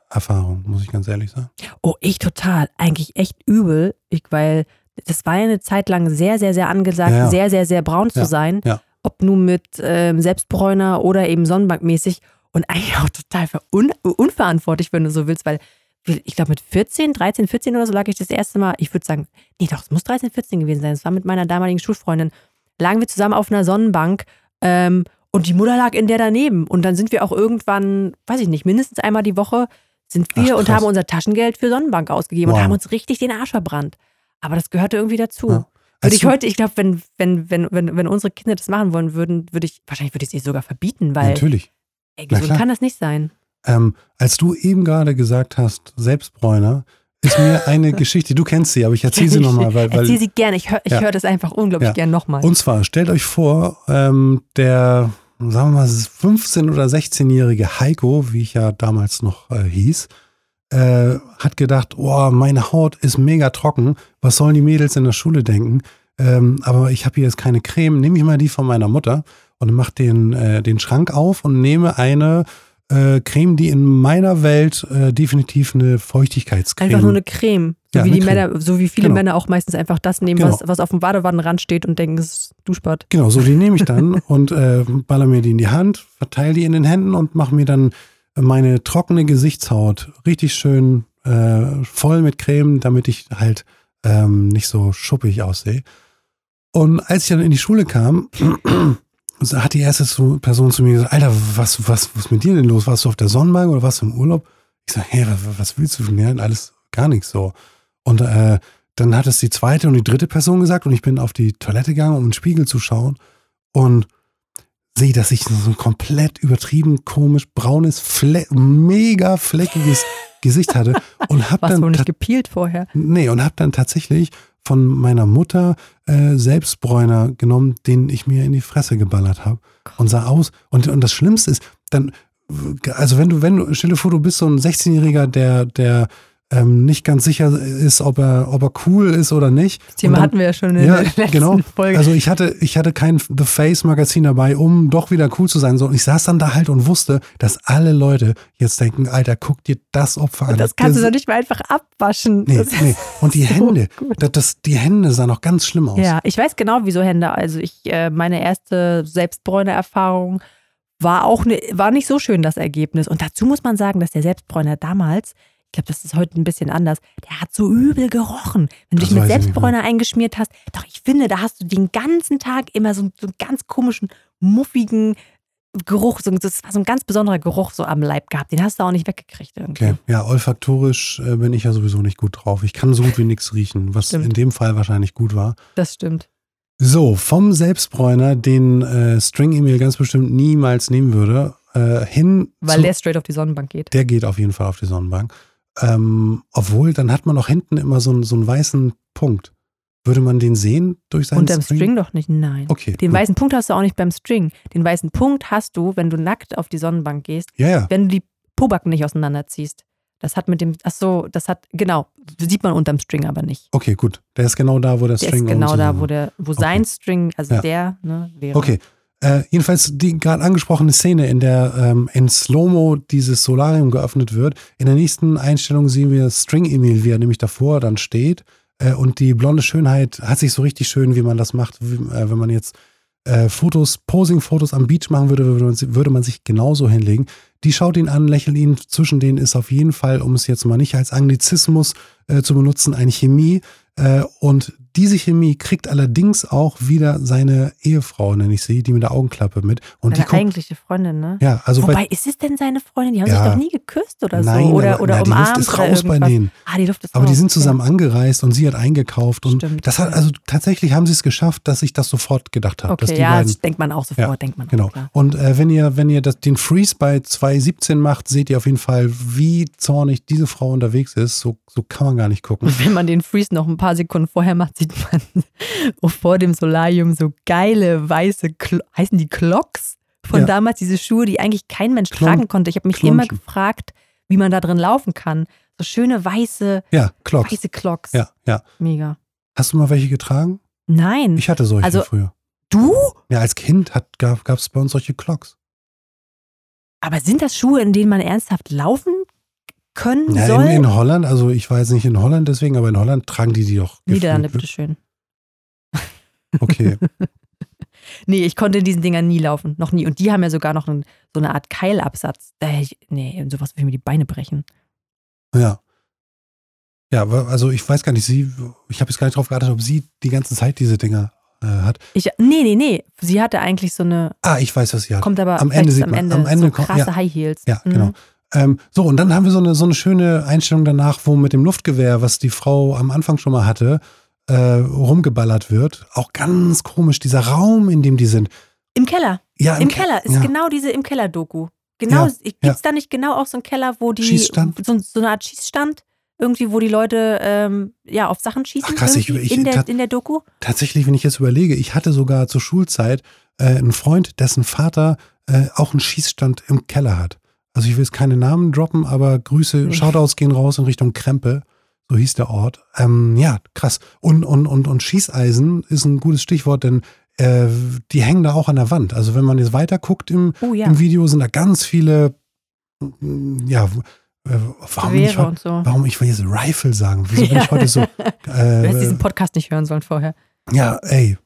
Sonnenbank-Erfahrung, muss ich ganz ehrlich sagen. Oh, ich total. Eigentlich echt übel, ich, weil das war ja eine Zeit lang sehr, sehr, sehr angesagt, Ja, ja. sehr, sehr, sehr braun zu Ja, sein. Ob nun mit ähm, Selbstbräuner oder eben Sonnenbankmäßig. Und eigentlich auch total un unverantwortlich, wenn du so willst, weil ich glaube mit 14, 13, 14 oder so lag ich das erste Mal, ich würde sagen, nee doch, es muss 13, 14 gewesen sein. Es war mit meiner damaligen Schulfreundin. Lagen wir zusammen auf einer Sonnenbank ähm, und die Mutter lag in der daneben. Und dann sind wir auch irgendwann, weiß ich nicht, mindestens einmal die Woche sind wir Ach, und haben unser Taschengeld für Sonnenbank ausgegeben Wow. und haben uns richtig den Arsch verbrannt. Aber das gehörte irgendwie dazu. Ja. Würde Als ich heute, ich glaube, wenn, wenn, wenn, wenn, wenn unsere Kinder das machen wollen würden, würde ich, wahrscheinlich würde ich sie sogar verbieten, weil, Natürlich. ey, gesund kann das nicht sein. Ähm, als du eben gerade gesagt hast, Selbstbräuner, ist mir eine <laughs> Geschichte, du kennst sie, aber ich erzähle sie nochmal, weil, weil Erzähl sie gerne, ich höre ich Ja. hör das einfach unglaublich Ja. gern nochmal. Und zwar, stellt euch vor, ähm, der, sagen wir mal, 15- oder 16-jährige Heiko, wie ich ja damals noch äh, hieß, äh, hat gedacht, oh, meine Haut ist mega trocken, was sollen die Mädels in der Schule denken? Ähm, aber ich habe hier jetzt keine Creme, nehme ich mal die von meiner Mutter und mach den, äh, den Schrank auf und nehme eine äh, Creme, die in meiner Welt äh, definitiv eine Feuchtigkeitscreme Einfach nur eine Creme. So Ja, wie die. Männer, so wie viele Genau. Männer auch meistens einfach das nehmen, Genau. was, was auf dem Badewannenrand steht und denken, es ist Duschbad. Genau, so die <laughs> nehme ich dann und äh, baller mir die in die Hand, verteile die in den Händen und mache mir dann meine trockene Gesichtshaut richtig schön äh, voll mit Creme, damit ich halt ähm, nicht so schuppig aussehe. Und als ich dann in die Schule kam, <clears throat> hat die erste so- Person zu mir gesagt, Alter, was, was, was ist mit dir denn los? Warst du auf der Sonnenbank oder warst du im Urlaub? Ich sage, hey, was, was willst du von mir? Alles gar nichts so. Und äh, dann hat es die zweite und die dritte Person gesagt und ich bin auf die Toilette gegangen, um in den Spiegel zu schauen und sehe, dass ich so ein komplett übertrieben komisch braunes, Fle mega fleckiges Gesicht hatte und hab Warst dann wohl nicht gepielt vorher. Nee, und habe dann tatsächlich von meiner Mutter äh, Selbstbräuner genommen, den ich mir in die Fresse geballert habe und sah aus. Und, und das Schlimmste ist, dann, also wenn du, wenn du, stell dir vor, du bist so ein 16-Jähriger, der, der ähm, nicht ganz sicher ist, ob er, ob er cool ist oder nicht. Das Thema dann- hatten wir ja schon in ja, der letzten genau. Folge. Also ich hatte, ich hatte kein The Face Magazin dabei, um doch wieder cool zu sein. So, und ich saß dann da halt und wusste, dass alle Leute jetzt denken, Alter, guck dir das Opfer an. das kannst du Das- doch nicht mal einfach abwaschen. Nee, nee. Und die so Hände, das, das, die Hände sahen auch ganz schlimm aus. Ja, ich weiß genau, wieso Hände. Also ich, äh, meine erste Selbstbräuner-Erfahrung war auch ne, war nicht so schön, das Ergebnis. Und dazu muss man sagen, dass der Selbstbräuner damals, glaube, das ist heute ein bisschen anders, der hat so übel gerochen. Wenn du Das dich mit Selbstbräuner eingeschmiert hast, doch ich finde, da hast du den ganzen Tag immer so, so einen ganz komischen, muffigen Geruch, so, das war so ein ganz besonderer Geruch so am Leib gehabt. Den hast du auch nicht weggekriegt irgendwie. Okay, ja, olfaktorisch äh, bin ich ja sowieso nicht gut drauf. Ich kann so gut wie nichts riechen, was Stimmt. in dem Fall wahrscheinlich gut war. Das stimmt. So, vom Selbstbräuner, den äh, String-E-Mail ganz bestimmt niemals nehmen würde, äh, hin Weil zu, der straight auf die Sonnenbank geht. der geht auf jeden Fall auf die Sonnenbank. Ähm, obwohl, dann hat man auch hinten immer so, einen- so einen weißen Punkt. Würde man den sehen durch seinen Unterm String doch nicht, nein. Okay. Den gut. weißen Punkt hast du auch nicht beim String. Den weißen Punkt hast du, wenn du nackt auf die Sonnenbank gehst, Ja, ja. wenn du die Pobacken nicht auseinanderziehst. Das hat mit dem, ach so, das hat, genau, sieht man unterm String aber nicht. Okay, gut. Der ist genau da, wo der Der String ist genau da, wo der, wo sein String, also Ja. der, ne, wäre. Okay. Äh, jedenfalls die gerade angesprochene Szene, in der ähm, in Slow-Mo dieses Solarium geöffnet wird. In der nächsten Einstellung sehen wir String-Emil, wie er nämlich davor dann steht. Äh, und die blonde Schönheit hat sich so richtig schön, wie man das macht, wie, äh, wenn man jetzt äh, Fotos, Posing-Fotos am Beach machen würde, würde man, sich genauso hinlegen. Die schaut ihn an, lächelt ihn. Zwischen denen ist auf jeden Fall, um es jetzt mal nicht als Anglizismus äh, zu benutzen, eine Chemie. Und diese Chemie kriegt allerdings auch wieder seine Ehefrau, nenne ich sie, die mit der Augenklappe mit. Und Seine die eigentliche Freundin, ne? ja, also Wobei, bei, ist es denn seine Freundin? Die haben Ja. sich doch nie geküsst oder nein, so. Oder, aber, oder na, die Luft ist raus bei denen. Ah, die Luft ist Aber raus. die sind okay. zusammen angereist und sie hat eingekauft und Stimmt. das hat also tatsächlich haben sie es geschafft, dass ich das sofort gedacht habe, Okay, ja, beiden das denkt man auch sofort, Ja, denkt man Genau. auch. Und äh, wenn ihr, wenn ihr das, den Freeze bei 2.17 macht, seht ihr auf jeden Fall, wie zornig diese Frau unterwegs ist. So, so kann man gar nicht gucken. Und wenn man den Freeze noch ein paar Sekunden vorher macht, sieht man <laughs> vor dem Solarium so geile weiße, Klo heißen die Clocks von Ja. damals, diese Schuhe, die eigentlich kein Mensch Klon- tragen konnte. Ich habe mich Klonchen. immer gefragt, wie man da drin laufen kann. So schöne weiße, Ja, Clocks. weiße Clocks. Ja, ja. Mega. Hast du mal welche getragen? Nein. Ich hatte solche Also- früher. du? Ja, als Kind hat, gab es bei uns solche Clocks. Aber sind das Schuhe, in denen man ernsthaft laufen können Ja, soll? in, in Holland, also ich jetzt nicht in Holland deswegen, aber in Holland tragen die die doch. Niederlande, gefühlt. bitteschön. <laughs> Okay. <laughs> Nee, ich konnte in diesen Dingern nie laufen. Noch nie. Und die haben ja sogar noch einen, so eine Art Keilabsatz. Da hätte ich, nee, sowas würde ich mir die Beine brechen. Ja. Ja, also ich weiß gar nicht, sie, ich habe jetzt gar nicht drauf geachtet, ob sie die ganze Zeit diese Dinger äh, hat. Ich, nee, nee, nee. Sie hatte eigentlich so eine, Ah, ich weiß, was sie hat. kommt aber Am Ende sieht am man- Ende, am Ende so krasse ja. High Heels. Ja, Mhm. genau. Ähm, so, und dann haben wir so eine, so eine schöne Einstellung danach, wo mit dem Luftgewehr, was die Frau am Anfang schon mal hatte, äh, rumgeballert wird. Auch ganz komisch, dieser Raum, in dem die sind. Im Keller. Ja, Im Ke- Keller ist ja. genau diese im Keller-Doku. Genau, Ja, gibt ja. es da nicht genau auch so einen Keller, wo die Schießstand? So, so eine Art Schießstand, irgendwie, wo die Leute ähm, ja auf Sachen schießen Ach, krass, ich- ich- in, der, in der Doku? Tatsächlich, wenn ich jetzt überlege, ich hatte sogar zur Schulzeit äh, einen Freund, dessen Vater äh, auch einen Schießstand im Keller hat. Also ich will jetzt keine Namen droppen, aber Grüße, Nee. Shoutouts gehen raus in Richtung Krempe. So hieß der Ort. Ähm, ja, krass. Und, und, und, und Schießeisen ist ein gutes Stichwort, denn äh, die hängen da auch an der Wand. Also wenn man jetzt weiter guckt im, Oh ja, im Video, sind da ganz viele, mm, ja, äh, warum, Gewehre und so. warum ich will jetzt Rifle sagen? Wieso bin Ja. ich heute so? <laughs> Du hättest Äh, diesen Podcast nicht hören sollen vorher. ja, ey,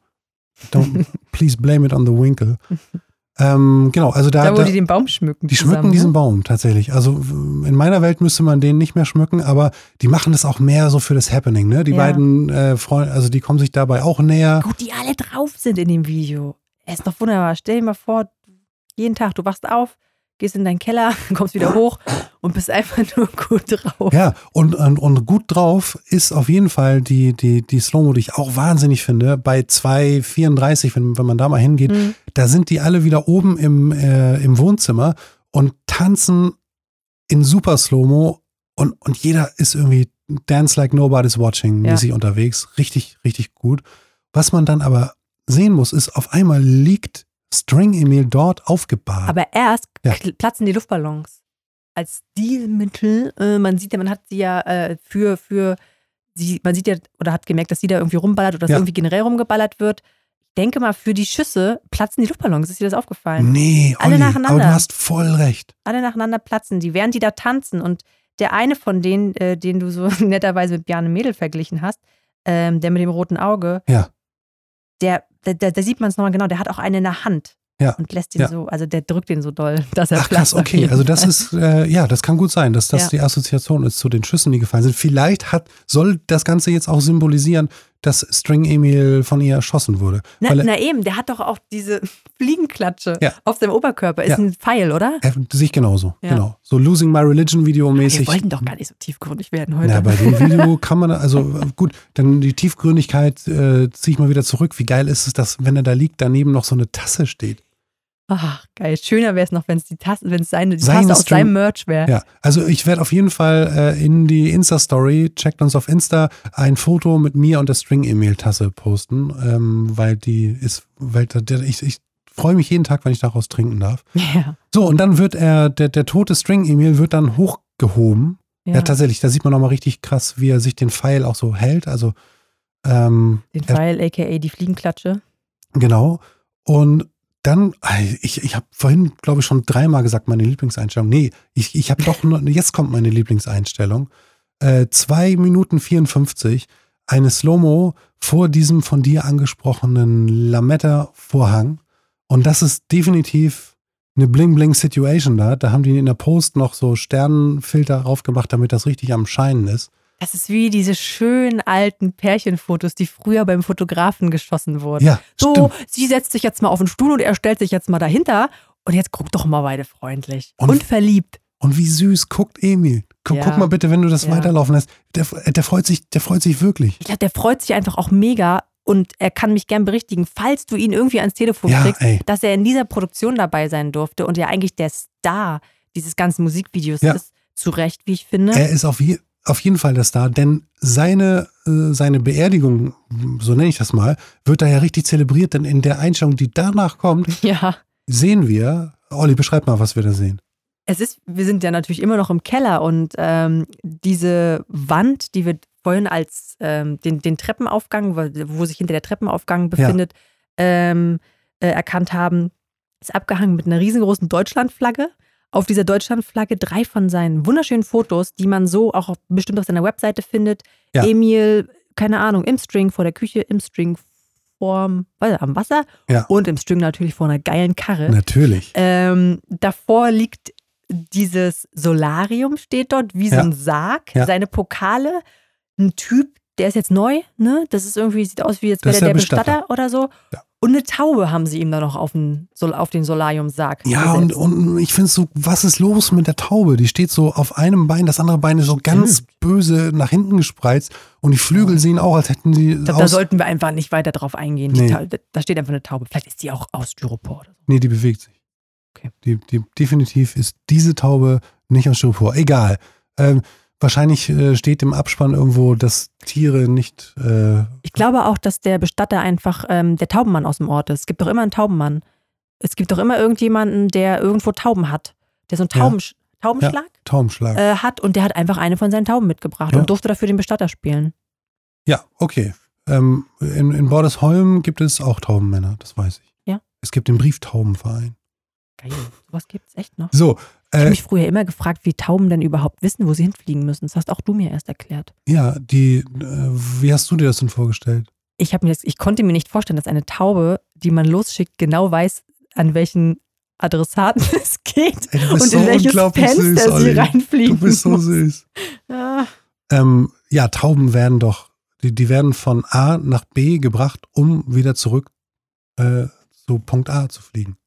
don't, <laughs> please blame it on the winkle. <laughs> ähm, genau, also da, Da, wo da die den Baum schmücken. die zusammen, schmücken diesen ne? Baum tatsächlich. Also in meiner Welt müsste man den nicht mehr schmücken, aber die machen das auch mehr so für das Happening, ne? Die Ja. beiden äh, Freunde, also die kommen sich dabei auch näher. Gut, die alle drauf sind in dem Video. Er ist doch wunderbar. Stell dir mal vor, jeden Tag, du wachst auf, gehst in deinen Keller, <laughs> kommst wieder hoch und bist einfach nur gut drauf. Ja, und, und, und gut drauf ist auf jeden Fall die, die, die Slow-Mo, die ich auch wahnsinnig finde. Bei 2,34, wenn, wenn man da mal hingeht, Mhm. da sind die alle wieder oben im, äh, im Wohnzimmer und tanzen in super Slow-Mo und, und jeder ist irgendwie Dance Like Nobody's Watching Ja. mäßig unterwegs. Richtig, richtig gut. Was man dann aber sehen muss, ist, auf einmal liegt String Emil dort aufgebahrt. Aber erst Ja. platzen die Luftballons. Als Stilmittel, äh, man sieht ja, man hat sie ja äh, für, für sie, man sieht ja oder hat gemerkt, dass sie da irgendwie rumballert oder dass Ja. irgendwie generell rumgeballert wird. Ich denke mal, für die Schüsse platzen die Luftballons. Ist dir das aufgefallen? nee, Alle Olli, nacheinander. aber du hast voll recht. Alle nacheinander platzen die, während die da tanzen. Und der eine von denen, äh, den du so <laughs> netterweise mit Bjarne Mädel verglichen hast, ähm, der mit dem roten Auge, Ja. der, da, da, da sieht man es nochmal genau, der hat auch einen in der Hand. Ja. Und lässt ihn Ja. so, also der drückt ihn so doll, dass er Ach krass, okay. Also das ist, äh, ja, das kann gut sein, dass das Ja. die Assoziation ist zu den Schüssen, die gefallen sind. Vielleicht hat, soll das Ganze jetzt auch symbolisieren, dass String Emil von ihr erschossen wurde. Na, er, na eben, der hat doch auch diese <laughs> Fliegenklatsche Ja. auf seinem Oberkörper. Ist Ja. ein Pfeil, oder? er sich genauso, Ja. genau. So Losing My Religion Video Wir wollten doch gar nicht so tiefgründig werden heute. Na, bei dem <laughs> Video kann man, also äh, gut, dann die Tiefgründigkeit äh, ziehe ich mal wieder zurück. Wie geil ist es, dass, wenn er da liegt, daneben noch so eine Tasse steht? Ach, geil. Schöner wäre es noch, wenn es die Tasse, wenn es seine die Tasse aus seinem Merch wäre. Ja, also ich werde auf jeden Fall äh, in die Insta-Story, checkt uns auf Insta, ein Foto mit mir und der String-E-Mail-Tasse posten, ähm, weil die ist, weil der, ich, ich freue mich jeden Tag, wenn ich daraus trinken darf. <laughs> Ja. So, und dann wird er, der, der tote String-E-Mail wird dann hochgehoben. Ja. ja. tatsächlich, da sieht man nochmal richtig krass, wie er sich den Pfeil auch so hält. Also, ähm, Den er- Pfeil, aka die Fliegenklatsche. Genau. Und dann, ich, ich habe vorhin, glaube ich, schon dreimal gesagt, meine Lieblingseinstellung. Nee, ich, ich habe doch, nur, jetzt kommt meine Lieblingseinstellung. Äh, 2 Minuten 54, eine Slow-Mo vor diesem von dir angesprochenen Lametta-Vorhang. Und das ist definitiv eine Bling-Bling-Situation da. Da haben die in der Post noch so Sternenfilter raufgemacht, damit das richtig am Scheinen ist. Das ist wie diese schönen alten Pärchenfotos, die früher beim Fotografen geschossen wurden. Ja, so, stimmt. sie setzt sich jetzt mal auf den Stuhl und er stellt sich jetzt mal dahinter. Und jetzt guck doch mal beide freundlich. Und- Und, verliebt. Und wie süß guckt Emil. Guck, Ja. guck mal bitte, wenn du das Ja. weiterlaufen lässt. Der, der freut sich, der freut sich wirklich. Ich glaube, der freut sich einfach auch mega. Und er kann mich gern berichtigen, falls du ihn irgendwie ans Telefon Ja, kriegst, ey. dass er in dieser Produktion dabei sein durfte und ja eigentlich der Star dieses ganzen Musikvideos Ja. ist. Zu Recht, wie ich finde. Er ist auf, je, auf jeden Fall der Star, denn seine, äh, seine Beerdigung, so nenne ich das mal, wird da ja richtig zelebriert, denn in der Einstellung, die danach kommt, <laughs> ja. sehen wir, Olli, beschreib mal, was wir da sehen. Es ist, wir sind ja natürlich immer noch im Keller und ähm, diese Wand, die wir vorhin als ähm, den, den Treppenaufgang, wo, sich hinter der Treppenaufgang befindet, ähm, äh, erkannt haben, ist abgehangen mit einer riesengroßen Deutschlandflagge. Auf dieser Deutschlandflagge drei von seinen wunderschönen Fotos, die man so auch bestimmt auf seiner Webseite findet. Ja. Emil, keine Ahnung, im String vor der Küche, im String vorm, was, am Wasser Ja. und im String natürlich vor einer geilen Karre. Natürlich. Ähm, davor liegt dieses Solarium, steht dort, wie so Ja. ein Sarg, seine Pokale, ein Typ, der ist jetzt neu, ne? Das ist irgendwie, sieht aus wie jetzt wäre der der Bestatter. Bestatter. oder so. Ja. Und eine Taube haben sie ihm dann noch auf den, auf den Solarium-Sarg. Ja, und, gesetzt. und ich finde so, was ist los mit der Taube? Die steht so auf einem Bein, das andere Bein ist so ganz böse nach hinten gespreizt und die Flügel sehen auch, als hätten sie ich glaube, da sollten wir einfach nicht weiter drauf eingehen. Nee. Ta- da steht einfach eine Taube. Vielleicht ist die auch aus Styropor oder so. Nee, die bewegt sich. Okay. Die, die, definitiv ist diese Taube nicht aus Styropor. Egal. Ähm, wahrscheinlich äh, steht im Abspann irgendwo, dass Tiere nicht. Äh, Ich glaube auch, dass der Bestatter einfach ähm, der Taubenmann aus dem Ort ist. Es gibt doch immer einen Taubenmann. Es gibt doch immer irgendjemanden, der irgendwo Tauben hat. Der so einen Ja. Taubensch Taubenschlag Taubenschlag. äh, hat und der hat einfach eine von seinen Tauben mitgebracht Ja. und durfte dafür den Bestatter spielen. ja, okay. Ähm, in, in Bordesholm gibt es auch Taubenmänner, das weiß ich. Ja. Es gibt den Brieftaubenverein. Geil. Sowas gibt's echt noch. So, Ich habe äh, mich früher immer gefragt, wie Tauben denn überhaupt wissen, wo sie hinfliegen müssen. Das hast auch du mir erst erklärt. ja, die, äh, wie hast du dir das denn vorgestellt? Ich, mir das, ich konnte mir nicht vorstellen, dass eine Taube, die man losschickt, genau weiß, an welchen Adressaten <laughs> es geht und so in welches Fenster süß, sie reinfliegen Du bist so süß. <laughs> Ja. Ähm, ja, Tauben werden doch, die, die werden von A nach B gebracht, um wieder zurück äh, zu Punkt A zu fliegen.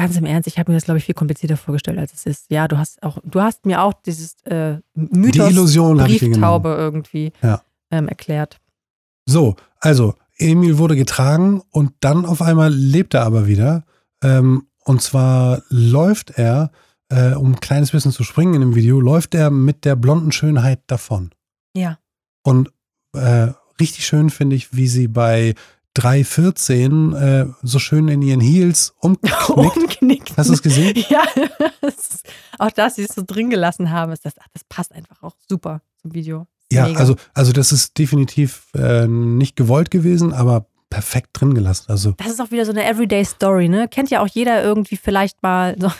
Ganz im Ernst, ich habe mir das, glaube ich, viel komplizierter vorgestellt, als es ist. Ja, du hast auch, du hast mir auch dieses äh, Mythos die Illusion. Brieftaube irgendwie Ja. ähm, erklärt. So, also Emil wurde getragen und dann auf einmal lebt er aber wieder. Ähm, und zwar läuft er, äh, um ein kleines bisschen zu springen in dem Video, läuft er mit der blonden Schönheit davon. Ja. Und äh, richtig schön finde ich, wie sie bei 3.14 äh, so schön in ihren Heels <laughs> umknickt. Umknickt. Hast du es gesehen? <laughs> Ja, das auch dass sie es so drin gelassen haben, ist das, ach, das passt einfach auch super zum Video. Ja, Mega. also, also das ist definitiv äh, nicht gewollt gewesen, aber perfekt drin gelassen. Also Das ist auch wieder so eine Everyday Story, ne? Kennt ja auch jeder irgendwie vielleicht mal, <laughs> so,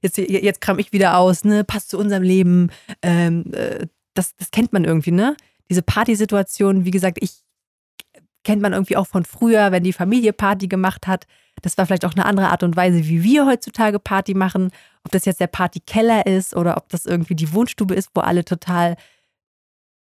jetzt, jetzt kram ich wieder aus, ne? Passt zu unserem Leben. Ähm, äh, das, das kennt man irgendwie, ne? Diese Partysituation, wie gesagt, ich kennt man irgendwie auch von früher, wenn die Familie Party gemacht hat. Das war vielleicht auch eine andere Art und Weise, wie wir heutzutage Party machen. Ob das jetzt der Partykeller ist oder ob das irgendwie die Wohnstube ist, wo alle total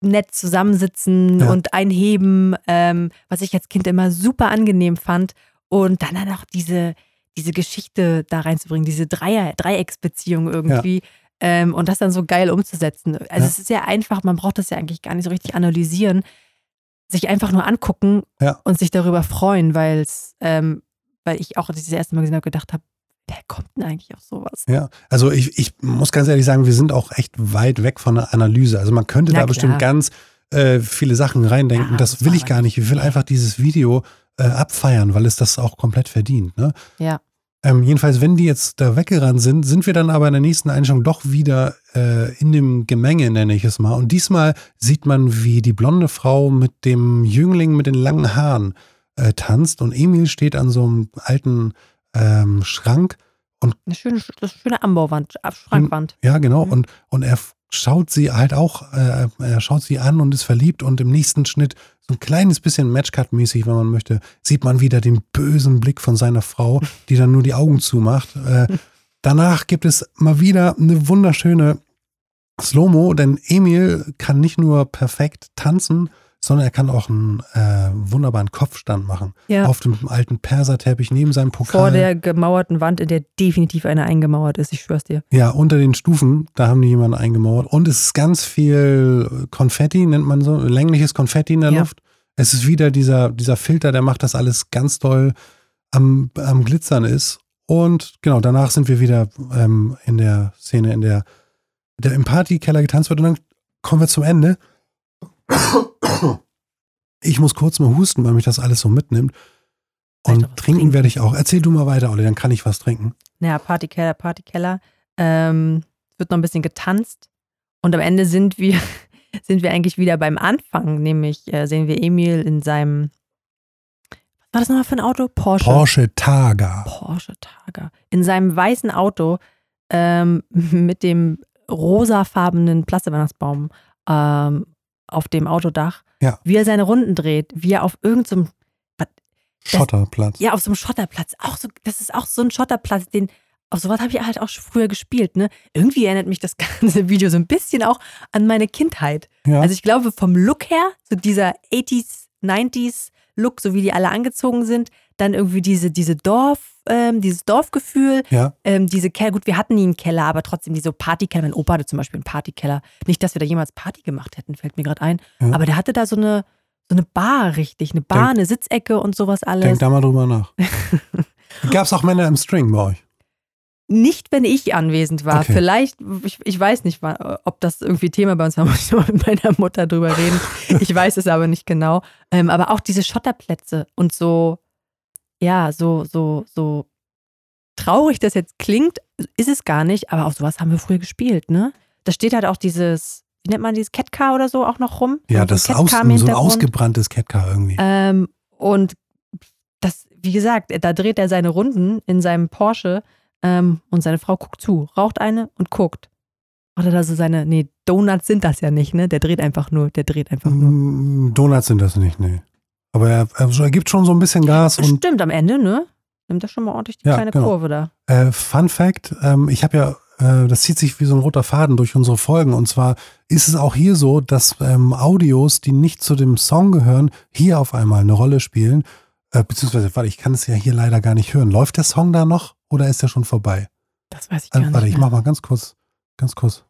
nett zusammensitzen Ja. und einheben, ähm, was ich als Kind immer super angenehm fand. Und dann dann auch diese, diese Geschichte da reinzubringen, diese Dreier, Dreiecksbeziehung irgendwie. Ähm, und das dann so geil umzusetzen. Also Ja. es ist ja einfach, man braucht das ja eigentlich gar nicht so richtig analysieren. Sich einfach nur angucken Ja. und sich darüber freuen, weil es, ähm, weil ich auch das erste Mal gesehen habe, gedacht habe, wer kommt denn eigentlich auf sowas? Ja, also ich, ich muss ganz ehrlich sagen, wir sind auch echt weit weg von der Analyse. Also man könnte Na da bestimmt klar. ganz äh, viele Sachen reindenken. Ja, das muss will ich gar nicht. Ich will einfach dieses Video äh, abfeiern, weil es das auch komplett verdient. Ne? Ja. Ähm, jedenfalls, wenn die jetzt da weggerannt sind, sind wir dann aber in der nächsten Einstellung doch wieder äh, in dem Gemenge, nenne ich es mal. Und diesmal sieht man, wie die blonde Frau mit dem Jüngling mit den langen Haaren äh, tanzt und Emil steht an so einem alten ähm, Schrank Eine schöne, das schöne Anbauwand, Schrankwand. Ja, genau. Mhm. Und, und er schaut sie halt auch, äh, er schaut sie an und ist verliebt und im nächsten Schnitt, ein kleines bisschen Matchcut-mäßig, wenn man möchte, sieht man wieder den bösen Blick von seiner Frau, die dann nur die Augen zumacht. Äh, danach gibt es mal wieder eine wunderschöne Slow-Mo, denn Emil kann nicht nur perfekt tanzen, sondern er kann auch einen äh, wunderbaren Kopfstand machen. Ja. Auf dem alten Perserteppich neben seinem Pokal. Vor der gemauerten Wand, in der definitiv eine eingemauert ist, ich schwör's dir. Ja, unter den Stufen, da haben die jemanden eingemauert. Und es ist ganz viel Konfetti, nennt man so, längliches Konfetti in der Ja. Luft. Es ist wieder dieser, dieser Filter, der macht, dass alles ganz doll am, am Glitzern ist. Und genau, danach sind wir wieder ähm, in der Szene, in der, der im Partykeller getanzt wird. Und dann kommen wir zum Ende. Ich muss kurz mal husten, weil mich das alles so mitnimmt. Und trinken trinken. werde ich auch. Erzähl du mal weiter, Olli, dann kann ich was trinken. Naja, Partykeller, Partykeller. Ähm, wird noch ein bisschen getanzt. Und am Ende sind wir, <laughs> sind wir eigentlich wieder beim Anfang. Nämlich äh, sehen wir Emil in seinem, was war das nochmal für ein Auto? Porsche. Porsche Targa. Porsche Targa. In seinem weißen Auto ähm, <laughs> mit dem rosafarbenen Plastikweihnachtsbaum ähm, auf dem Autodach. Ja. Wie er seine Runden dreht, wie er auf irgendeinem, Schotterplatz. ja, auf so einem Schotterplatz. Auch so, das ist auch so ein Schotterplatz, den, auf sowas habe ich halt auch früher gespielt, ne? Irgendwie erinnert mich das <laughs> ganze Video so ein bisschen auch an meine Kindheit. Ja. Also ich glaube, vom Look her, so dieser 80s, 90s Look, so wie die alle angezogen sind, dann irgendwie diese, diese Dorf, ähm, dieses Dorfgefühl, ja. ähm, diese Keller, gut, wir hatten nie einen Keller, aber trotzdem diese Partykeller. Mein Opa hatte zum Beispiel einen Partykeller. Nicht, dass wir da jemals Party gemacht hätten, fällt mir gerade ein. Ja. Aber der hatte da so eine, so eine Bar, richtig. Eine Bar, Denk- eine Sitzecke und sowas alles. Denk da mal drüber nach. <laughs> Gab es auch Männer im String bei euch? Nicht, wenn ich anwesend war. Okay. Vielleicht, ich, ich weiß nicht, ob das irgendwie Thema bei uns war, <laughs> muss ich mal mit meiner Mutter drüber reden. Ich weiß es aber nicht genau. Ähm, aber auch diese Schotterplätze und so, ja, so, so, so traurig das jetzt klingt, ist es gar nicht, aber auf sowas haben wir früher gespielt, ne? Da steht halt auch dieses, wie nennt man dieses Catcar oder so auch noch rum? Ja, das aus, so ein ausgebranntes Catcar irgendwie. Ähm, und das, wie gesagt, da dreht er seine Runden in seinem Porsche ähm, und seine Frau guckt zu, raucht eine und guckt. Oder da so seine, nee, Donuts sind das ja nicht, ne? Der dreht einfach nur, der dreht einfach nur. Mm, Donuts sind das nicht, nee. Aber er, er, gibt schon so ein bisschen Gas und Stimmt, am Ende, ne? Nimmt er schon mal ordentlich die Ja, kleine genau. Kurve da. Äh, Fun Fact, ähm, ich habe ja, äh, das zieht sich wie so ein roter Faden durch unsere Folgen. Und zwar ist es auch hier so, dass ähm, Audios, die nicht zu dem Song gehören, hier auf einmal eine Rolle spielen. Äh, beziehungsweise, warte, ich kann es ja hier leider gar nicht hören. Läuft der Song da noch oder ist der schon vorbei? Das weiß ich gar Äh, nicht. warte, ich mehr. mach mal ganz kurz, ganz kurz.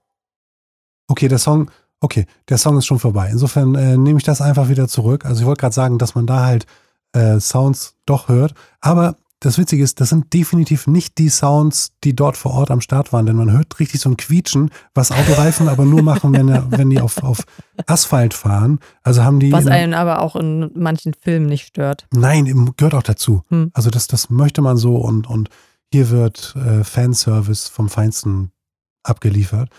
Okay, der Song, okay, der Song ist schon vorbei. Insofern äh, nehme ich das einfach wieder zurück. Also ich wollte gerade sagen, dass man da halt äh, Sounds doch hört. Aber das Witzige ist, das sind definitiv nicht die Sounds, die dort vor Ort am Start waren, denn man hört richtig so ein Quietschen, was Autoreifen aber nur machen, wenn, wenn die auf, auf Asphalt fahren. Also haben die. Was in- einen aber auch in manchen Filmen nicht stört. Nein, gehört auch dazu. Hm. Also das, das möchte man so und, und hier wird äh, Fanservice vom Feinsten abgeliefert.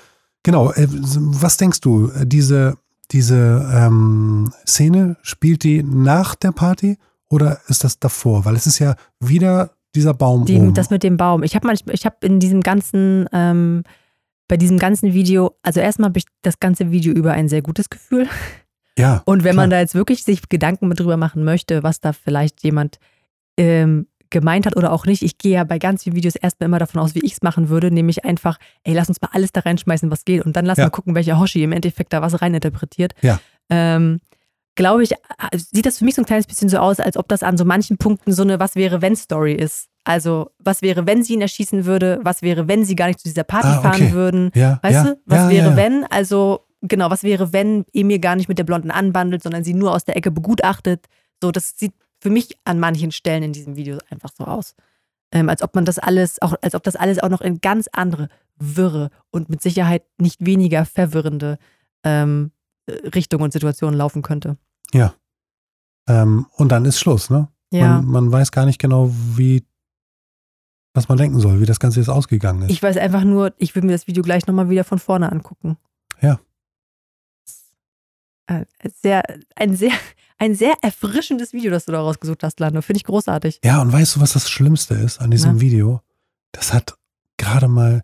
Genau, äh, was denkst du, äh, diese, diese ähm, Szene, spielt die nach der Party oder ist das davor? Weil es ist ja wieder dieser Baum Die, oben. das mit dem Baum. Ich habe habe in diesem ganzen, ähm, bei diesem ganzen Video, also erstmal habe ich das ganze Video über ein sehr gutes Gefühl. ja, Und wenn man klar. da jetzt wirklich sich Gedanken mit drüber machen möchte, was da vielleicht jemand ähm, gemeint hat oder auch nicht, ich gehe ja bei ganz vielen Videos erstmal immer davon aus, wie ich es machen würde, nämlich einfach, ey, lass uns mal alles da reinschmeißen, was geht und dann lass Ja. mal gucken, welcher Hoshi im Endeffekt da was reininterpretiert. Ja. Ähm, Glaube ich, äh, sieht das für mich so ein kleines bisschen so aus, als ob das an so manchen Punkten so eine Was wäre wenn Story ist. Also, was wäre, wenn sie ihn erschießen würde? Was wäre, wenn sie gar nicht zu dieser Party Ah, okay. fahren würden? ja, Weißt ja, du, was ja, wäre, wenn? Also, genau, was wäre, wenn Emil gar nicht mit der Blonden anbandelt, sondern sie nur aus der Ecke begutachtet? So, das sieht für mich an manchen Stellen in diesem Video einfach so aus. Ähm, als ob man das alles, auch, als ob das alles auch noch in ganz andere, wirre und mit Sicherheit nicht weniger verwirrende ähm, äh, Richtungen und Situationen laufen könnte. Ähm, und dann ist Schluss, ne? Ja. Man, man weiß gar nicht genau, wie, was man denken soll, wie das Ganze jetzt ausgegangen ist. Ich weiß einfach nur, ich will mir das Video gleich nochmal wieder von vorne angucken. Ja. Äh, Sehr, ein sehr, ein sehr erfrischendes Video, das du da rausgesucht hast, Lando. Finde ich großartig. Ja, und weißt du, was das Schlimmste ist an diesem Na? Video? Das hat gerade mal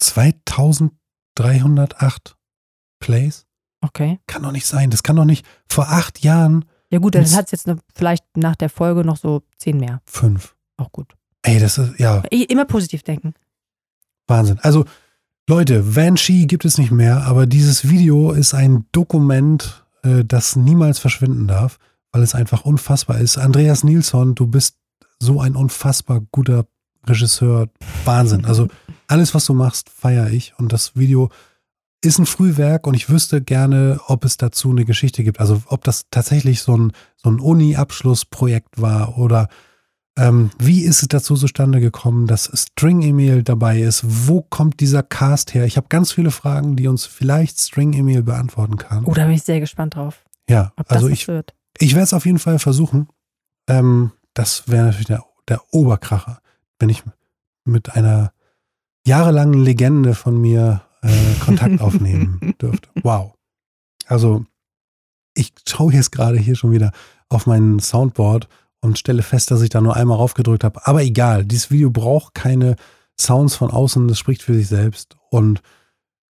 2308 Plays. Okay. Kann doch nicht sein. Das kann doch nicht vor acht Jahren Ja gut, dann hat es jetzt noch, vielleicht nach der Folge noch so zehn mehr. fünf. Auch gut. Ey, das ist ja Immer positiv denken. Wahnsinn. Also, Leute, Banshee gibt es nicht mehr, aber dieses Video ist ein Dokument, äh, das niemals verschwinden darf, weil es einfach unfassbar ist. Andreas Nilsson, du bist so ein unfassbar guter Regisseur. Wahnsinn. Also, alles, was du machst, feiere ich. Und das Video ist ein Frühwerk und ich wüsste gerne, ob es dazu eine Geschichte gibt. Also, ob das tatsächlich so ein, so ein Uni-Abschlussprojekt war oder ähm, wie ist es dazu zustande gekommen, dass String Emil dabei ist? Wo kommt dieser Cast her? Ich habe ganz viele Fragen, die uns vielleicht String Emil beantworten kann. Oh, da bin ich sehr gespannt drauf, ja, also ich, wird. ich werde es auf jeden Fall versuchen. Ähm, das wäre natürlich der, der Oberkracher, wenn ich mit einer jahrelangen Legende von mir äh, Kontakt aufnehmen <laughs> dürfte. Wow. Also, ich schaue jetzt gerade hier schon wieder auf mein Soundboard und stelle fest, dass ich da nur einmal raufgedrückt habe. Aber egal, dieses Video braucht keine Sounds von außen, das spricht für sich selbst. Und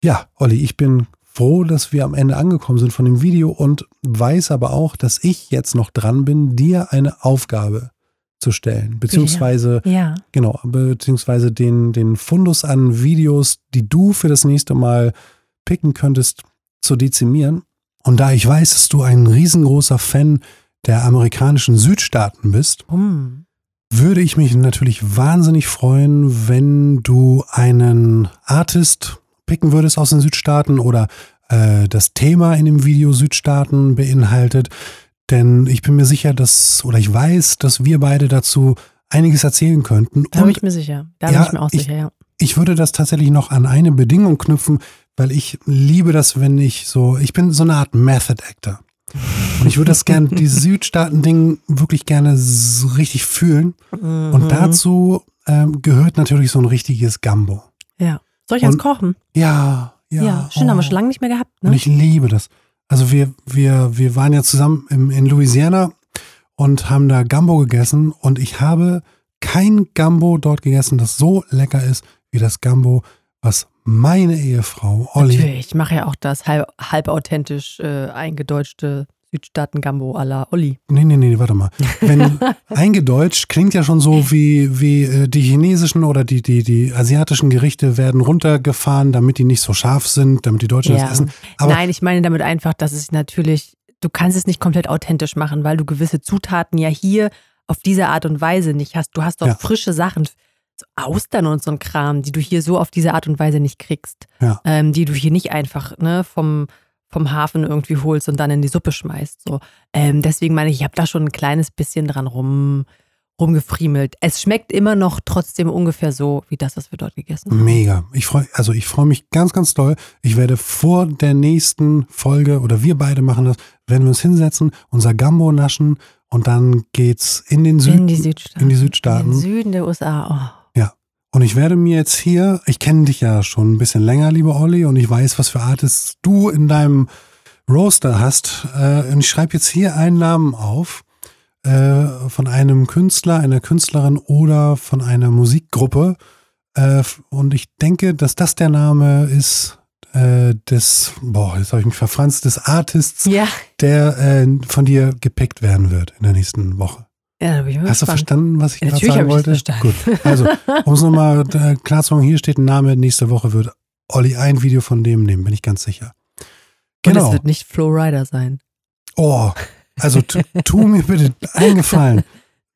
ja, Olli, ich bin froh, dass wir am Ende angekommen sind von dem Video und weiß aber auch, dass ich jetzt noch dran bin, dir eine Aufgabe zu stellen. Beziehungsweise, Ja. genau, beziehungsweise den, den Fundus an Videos, die du für das nächste Mal picken könntest, zu dezimieren. Und da ich weiß, dass du ein riesengroßer Fan der amerikanischen Südstaaten bist, Hm. würde ich mich natürlich wahnsinnig freuen, wenn du einen Artist picken würdest aus den Südstaaten oder äh, das Thema in dem Video Südstaaten beinhaltet. Denn ich bin mir sicher, dass, oder ich weiß, dass wir beide dazu einiges erzählen könnten. Da bin ich mir sicher. Da Ja, bin ich mir auch ich- sicher, ja. ich würde das tatsächlich noch an eine Bedingung knüpfen, weil ich liebe das, wenn ich so, ich bin so eine Art Method Actor. Und ich würde das gerne, dieses Südstaaten-Ding wirklich gerne so richtig fühlen. Mhm. Und dazu ähm, gehört natürlich so ein richtiges Gambo. Ja. Soll ich Und- kochen? Ja, ja. Ja. Schön, haben wir oh. schon lange nicht mehr gehabt, Und ne? ich liebe das. Also wir, wir, wir waren ja zusammen im, in Louisiana und haben da Gambo gegessen und ich habe kein Gambo dort gegessen, das so lecker ist wie das Gambo, was meine Ehefrau Olli. Natürlich, ich mache ja auch das halb, halb authentisch äh, eingedeutschte Südstaaten-Gambo à la Olli. Nee, nee, nee, warte mal. Wenn <laughs> eingedeutscht klingt ja schon so wie, wie äh, die chinesischen oder die, die, die asiatischen Gerichte werden runtergefahren, damit die nicht so scharf sind, damit die Deutschen Ja. das essen. Aber Nein, ich meine damit einfach, dass es natürlich, du kannst es nicht komplett authentisch machen, weil du gewisse Zutaten ja hier auf diese Art und Weise nicht hast. Du hast doch Ja. frische Sachen, so Austern und so ein Kram, die du hier so auf diese Art und Weise nicht kriegst. Ja. Ähm, die du hier nicht einfach ne, vom, vom Hafen irgendwie holst und dann in die Suppe schmeißt. So. Ähm, deswegen meine ich, ich habe da schon ein kleines bisschen dran rum, rumgefriemelt. Es schmeckt immer noch trotzdem ungefähr so wie das, was wir dort gegessen haben. Mega. Ich freue, also ich freue mich ganz, ganz doll. Ich werde vor der nächsten Folge oder wir beide machen das, werden wir uns hinsetzen, unser Gambo naschen und dann geht's in den Süden. in die Südstaaten. in die Südstaaten. In den Süden der USA. Oh. Und ich werde mir jetzt hier, ich kenne dich ja schon ein bisschen länger, lieber Olli, und ich weiß, was für Artists du in deinem Roaster hast. Äh, und ich schreibe jetzt hier einen Namen auf äh, von einem Künstler, einer Künstlerin oder von einer Musikgruppe. Äh, und ich denke, dass das der Name ist äh, des, boah, jetzt habe ich mich verfranst, des Artists, Ja, der äh, von dir gepickt werden wird in der nächsten Woche. Ja, ich Hast du gespannt. verstanden, was ich Ja, gerade sagen ich wollte? das verstanden. Gut. Also, <laughs> um es nochmal äh, klar zu machen, hier steht ein Name, nächste Woche wird Olli ein Video von dem nehmen, bin ich ganz sicher. Und Genau. es wird nicht Flow Rider sein. Oh, also tu, mir bitte einen Gefallen.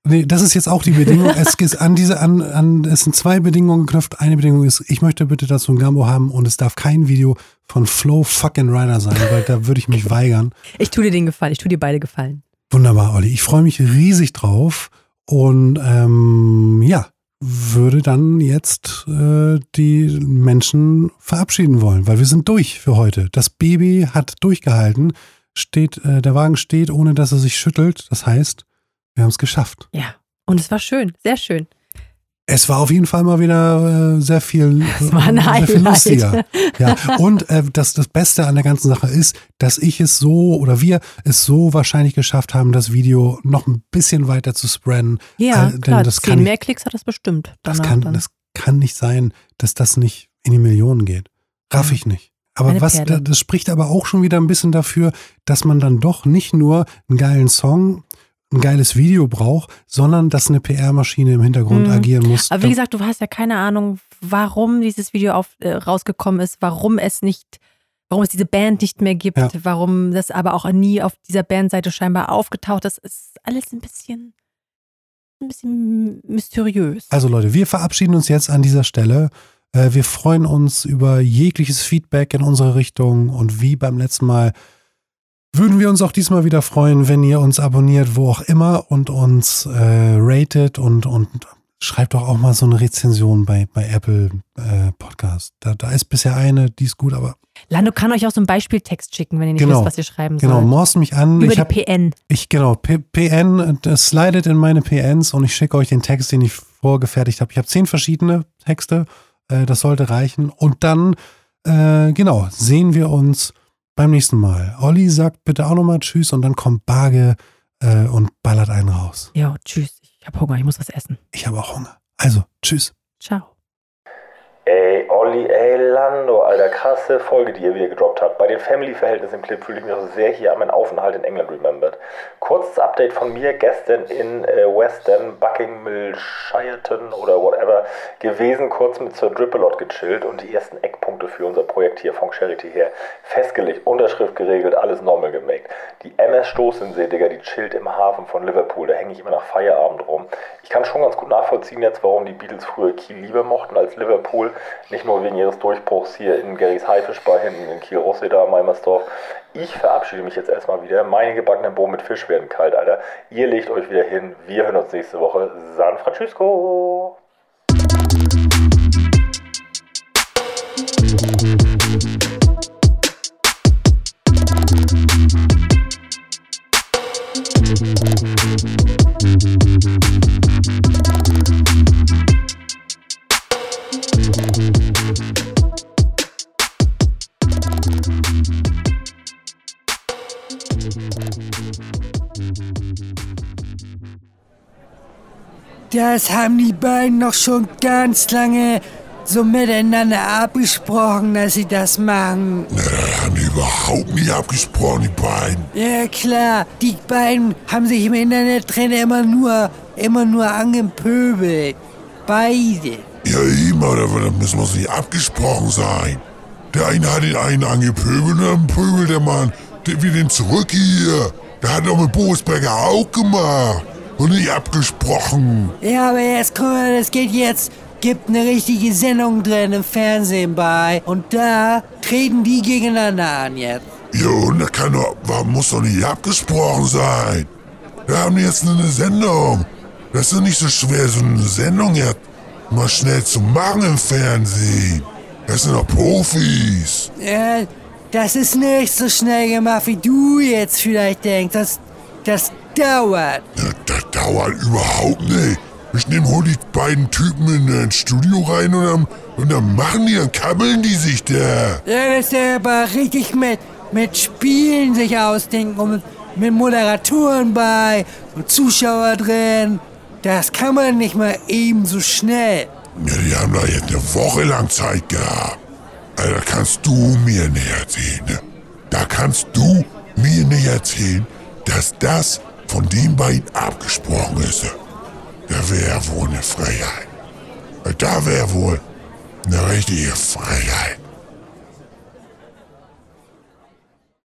Nee, das ist jetzt auch die Bedingung. Es ist an diese, an, an, es sind zwei Bedingungen geknüpft. Eine Bedingung ist, ich möchte bitte dazu ein Gambo haben und es darf kein Video von Flow fucking Rider sein, weil da würde ich mich weigern. Ich tue dir den Gefallen, ich tue dir beide Gefallen. Wunderbar, Olli. Ich freue mich riesig drauf und ähm, ja, würde dann jetzt äh, die Menschen verabschieden wollen, weil wir sind durch für heute. Das Baby hat durchgehalten, steht, äh, der Wagen steht, ohne dass er sich schüttelt. Das heißt, wir haben es geschafft. Ja. Und es war schön, sehr schön. Es war auf jeden Fall mal wieder äh, sehr viel, <laughs> Es war ein sehr viel Highlight. lustiger. Ja, und äh, das, das Beste an der ganzen Sache ist, dass ich es so oder wir es so wahrscheinlich geschafft haben, das Video noch ein bisschen weiter zu spreaden. Ja, Äh, denn klar, das zehn mehr Klicks hat das bestimmt. Das kann, dann. das kann nicht sein, dass das nicht in die Millionen geht. Raff ich nicht. Aber was, das spricht aber auch schon wieder ein bisschen dafür, dass man dann doch nicht nur einen geilen Song, ein geiles Video braucht, sondern dass eine PR-Maschine im Hintergrund Mhm. agieren muss. Aber wie gesagt, du hast ja keine Ahnung, warum dieses Video auf, äh, rausgekommen ist, warum es nicht, warum es diese Band nicht mehr gibt, Ja. warum das aber auch nie auf dieser Bandseite scheinbar aufgetaucht ist. Es ist alles ein bisschen, ein bisschen mysteriös. Also Leute, wir verabschieden uns jetzt an dieser Stelle. Äh, Wir freuen uns über jegliches Feedback in unsere Richtung und wie beim letzten Mal würden wir uns auch diesmal wieder freuen, wenn ihr uns abonniert, wo auch immer und uns äh, ratet und, und schreibt doch auch mal so eine Rezension bei, bei Apple äh, Podcast. Da, da ist bisher eine, die ist gut, aber Lando kann euch auch so einen Beispieltext schicken, wenn ihr nicht Genau. wisst, was ihr schreiben genau, sollt. morst mich an. Über ich die hab, PN. Ich, genau, P PN, das slidet in meine PNs und ich schicke euch den Text, den ich vorgefertigt habe. Ich habe zehn verschiedene Texte, äh, das sollte reichen. Und dann, äh, genau, sehen wir uns beim nächsten Mal. Olli sagt bitte auch nochmal Tschüss und dann kommt Barge äh, und ballert einen raus. Ja, tschüss. Ich habe Hunger, ich muss was essen. Ich habe auch Hunger. Also, Tschüss. Ciao. Ey, Olli, ey, Lando, Alter, krasse Folge, die ihr wieder gedroppt habt. Bei den Family-Verhältnissen im Clip fühle ich mich auch sehr hier an meinen Aufenthalt in England remembered. Kurzes Update von mir gestern in äh, Western, Buckinghamshire oder whatever gewesen, kurz mit Sir Dripalot gechillt und die ersten Eckpunkte für unser Projekt hier von Charity her festgelegt, Unterschrift geregelt, alles normal gemaked. Die MS Stoßinsee, Digga, die chillt im Hafen von Liverpool, da hänge ich immer nach Feierabend rum. Ich kann schon ganz gut nachvollziehen jetzt, warum die Beatles früher Kiel lieber mochten als Liverpool. Nicht nur wegen ihres Durchbruchs hier in Garys Haifischbar hinten in Kiel-Rosse da am Eimersdorf. Ich verabschiede mich jetzt erstmal wieder. Meine gebackenen Bohnen mit Fisch werden kalt, Alter. Ihr legt euch wieder hin. Wir hören uns nächste Woche. San Francisco. Das haben die beiden noch schon ganz lange so miteinander abgesprochen, dass sie das machen. Das haben die überhaupt nicht abgesprochen, die beiden. Ja klar, die beiden haben sich im Internet drin immer nur, immer nur angepöbelt. Beide. Ja, eben, aber das muss muss nicht abgesprochen sein. Der eine hat den einen angepöbelt und dann pöbelt der Mann der will den zurück hier. Der hat doch mit Boris Becker auch gemacht. Und nicht abgesprochen. Ja, aber jetzt, guck mal, das geht jetzt. Gibt eine richtige Sendung drin im Fernsehen bei. Und da treten die gegeneinander an jetzt. Ja, und das kann doch, warum muss doch nicht abgesprochen sein? Wir haben jetzt eine Sendung. Das ist nicht so schwer, so eine Sendung jetzt mal schnell zu machen im Fernsehen. Das sind doch Profis. Ja, das ist nicht so schnell gemacht, wie du jetzt vielleicht denkst. Das, das dauert. Ja, das dauert überhaupt nicht. Ich nehme hol die beiden Typen in ein Studio rein und dann, und dann machen die, dann kabbeln die sich da. Ja, das ist ja aber richtig mit, mit Spielen sich ausdenken und mit, Moderatoren bei und Zuschauer drin. Das kann man nicht mal eben so schnell. Ja, die haben da jetzt eine Woche lang Zeit gehabt. Also, da kannst du mir nicht erzählen, ne? Da kannst du mir nicht erzählen, dass das von den beiden abgesprochen ist. Da wäre wohl eine Freiheit. Da wäre wohl eine richtige Freiheit.